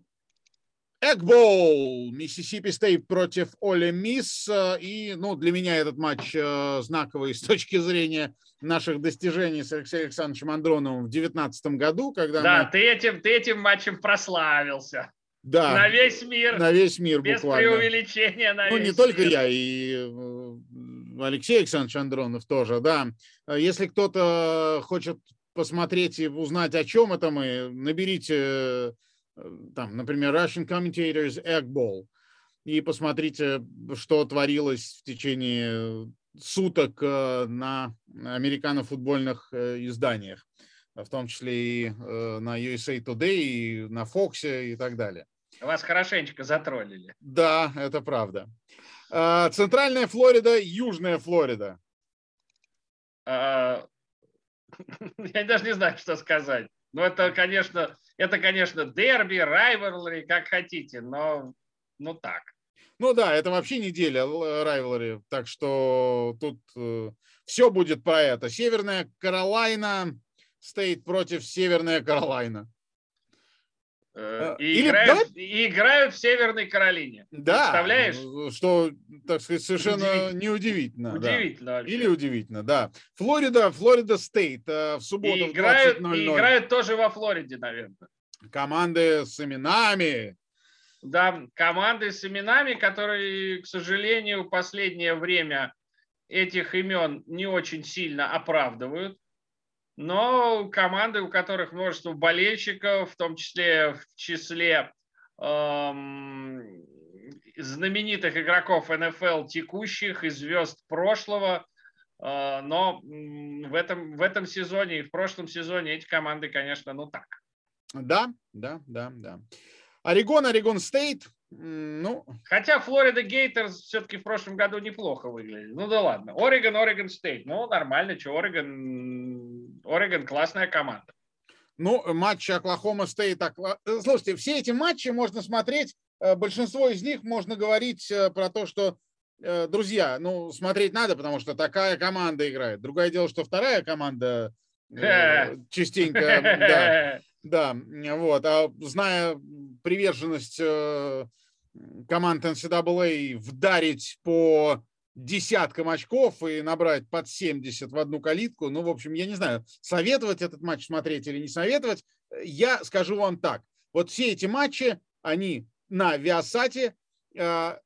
Egg Bowl, Миссисипи Стейт против Ole Miss. Э, и, ну, для меня этот матч знаковый *laughs* с точки зрения наших достижений с Алексеем Александровичем Андроновым в 2019 году, когда Да, мы... ты, этим, ты этим матчем прославился. Да. На весь мир. На весь мир Без буквально. преувеличения на Ну, весь не только мир. я, и Алексей Александрович Андронов тоже, да. Если кто-то хочет посмотреть и узнать, о чем это мы, наберите э, там, например, Russian Commentators Egg Ball и посмотрите, что творилось в течение суток э, на американо-футбольных э, изданиях, в том числе и на USA Today, и на Fox и так далее. Вас хорошенечко затроллили. Да, это правда. А, центральная Флорида, Южная Флорида. А, *laughs* я даже не знаю, что сказать. Ну, это, конечно, это, конечно, дерби, райверлри, как хотите, но ну так. Ну да, это вообще неделя райвелри, так что тут э, все будет про это. Северная Каролайна стоит против Северная Каролайна. Э, и, Или, играют, да? и играют в Северной Каролине. Да. Представляешь? Ну, что, так сказать, совершенно неудивительно. Удивительно. Да. Или удивительно, да. Флорида, Флорида Стейт э, в субботу и играют, в 20.00. И играют тоже во Флориде, наверное. Команды с именами. Да, команды с именами, которые, к сожалению, в последнее время этих имен не очень сильно оправдывают но команды, у которых множество болельщиков, в том числе в числе эм, знаменитых игроков НФЛ текущих и звезд прошлого, э, но в этом, в этом сезоне и в прошлом сезоне эти команды, конечно, ну так. Да, да, да, да. Орегон, Орегон Стейт, ну... Хотя Флорида Гейтерс все-таки в прошлом году неплохо выглядели. Ну да ладно. Орегон, Орегон Стейт. Ну нормально, что Орегон... Орегон классная команда. Ну, матч Оклахома Стейт. Слушайте, все эти матчи можно смотреть, э, большинство из них можно говорить э, про то, что э, друзья, ну, смотреть надо, потому что такая команда играет. Другое дело, что вторая команда частенько, *laughs* да, да, вот. А зная приверженность команд NCAA вдарить по десяткам очков и набрать под 70 в одну калитку. Ну, в общем, я не знаю, советовать этот матч смотреть или не советовать. Я скажу вам так. Вот все эти матчи, они на Виасате. А,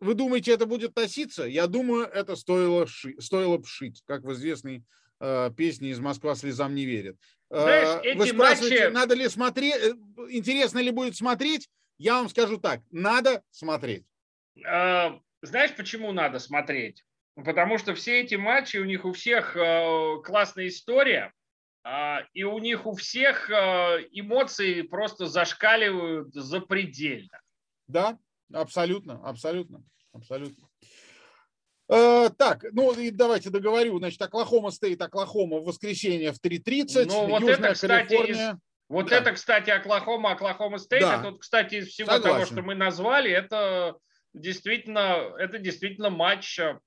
вы думаете, это будет носиться? Я думаю, это стоило, ши, стоило бы шить, как в известной э, песне из «Москва слезам не верит». Знаешь, эти Вы спрашиваете, матчи... надо ли смотреть, э, интересно ли будет смотреть? Я вам скажу так, надо смотреть. А, знаешь, почему надо смотреть? Потому что все эти матчи, у них у всех э, классная история, и у них у всех э, эмоции просто зашкаливают запредельно. Да, абсолютно, абсолютно, абсолютно. Э, так, ну и давайте договорю. Значит, Оклахома Стейт, Оклахома в воскресенье в 3.30. Ну, вот Южная это, кстати, Калифорния. Из, вот да. это, кстати, Оклахома, Оклахома Стейт. Да. Это, кстати, из всего Согласен. того, что мы назвали, это действительно, это действительно матч э,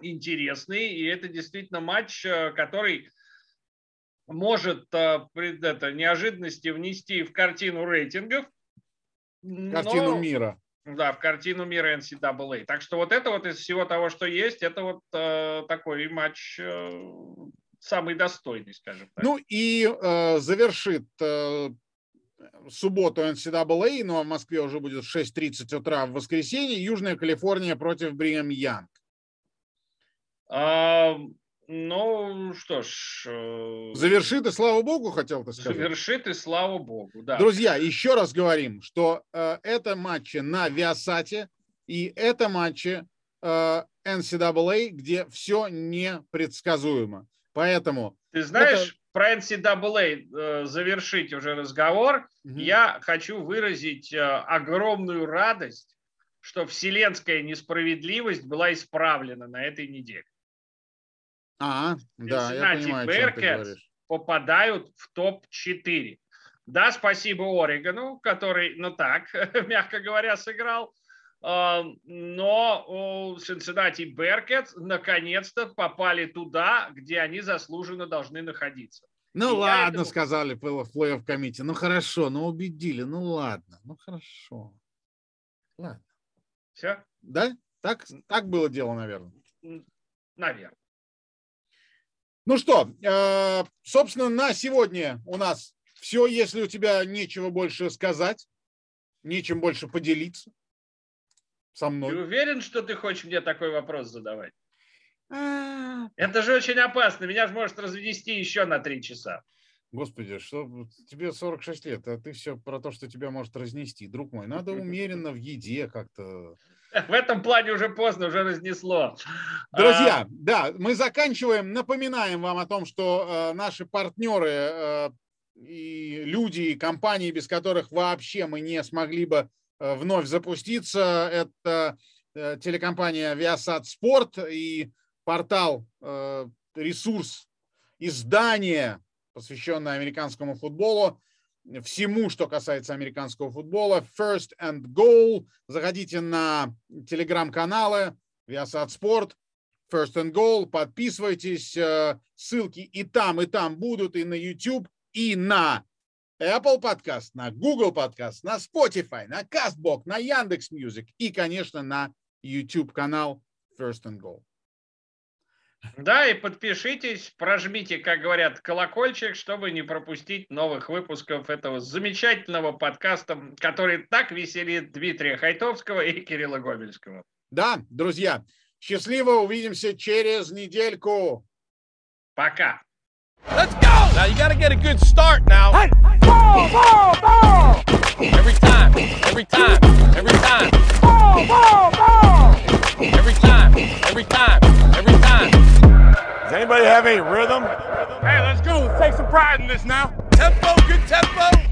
интересный, и это действительно матч, э, который может это, неожиданности внести в картину рейтингов. Картину но... мира. Да, в картину мира NCAA. Так что вот это вот из всего того, что есть, это вот э, такой матч э, самый достойный, скажем так. Ну и э, завершит э, субботу NCAA, но в Москве уже будет 6.30 утра в воскресенье, Южная Калифорния против Бриэм Янг. А, ну, что ж... Э, Завершит и слава богу, хотел ты сказать. Завершит и слава богу, да. Друзья, еще раз говорим, что э, это матчи на Виасате, и это матчи э, NCAA, где все непредсказуемо. Поэтому... Ты знаешь, это... про NCAA э, завершить уже разговор, угу. я хочу выразить э, огромную радость, что вселенская несправедливость была исправлена на этой неделе. А, да, я понимаю, Беркетс попадают в топ-4. Да, спасибо Орегону, который, ну так, *laughs* мягко говоря, сыграл. А, но Cincinnati Беркетс наконец-то попали туда, где они заслуженно должны находиться. Ну И ладно, этому... сказали в плей-офф комите. Ну хорошо, ну убедили. Ну ладно, ну хорошо. Ладно. Все? Да? Так, так было дело, наверное. Наверное. Ну что, э, собственно, на сегодня у нас все. Если у тебя нечего больше сказать, нечем больше поделиться со мной. Ты уверен, что ты хочешь мне такой вопрос задавать? А. Это же очень опасно. Меня же может развести еще на три часа. Господи, что тебе 46 лет, а ты все про то, что тебя может разнести. Друг мой, надо умеренно в еде как-то. В этом плане уже поздно, уже разнесло. Друзья, а... да, мы заканчиваем. Напоминаем вам о том, что э, наши партнеры э, и люди, и компании, без которых вообще мы не смогли бы э, вновь запуститься, это э, телекомпания Viasat Sport и портал, э, ресурс, издание, посвященное американскому футболу всему, что касается американского футбола. First and Goal. Заходите на телеграм-каналы Viasat Sport, First and Goal. Подписывайтесь. Э, ссылки и там, и там будут, и на YouTube, и на Apple Podcast, на Google Podcast, на Spotify, на CastBox, на Яндекс Music и, конечно, на YouTube канал First and Goal. Да, и подпишитесь, прожмите, как говорят, колокольчик, чтобы не пропустить новых выпусков этого замечательного подкаста, который так веселит Дмитрия Хайтовского и Кирилла Гомельского. Да, друзья, счастливо, увидимся через недельку. Пока. Let's go! Now you gotta get a good start now. Hey, ball, ball, ball! Every time, every time, every time. Ball, ball, ball! Every time, every time, every time. Does anybody have any rhythm? Hey, let's go. Let's take some pride in this now. Tempo, good tempo.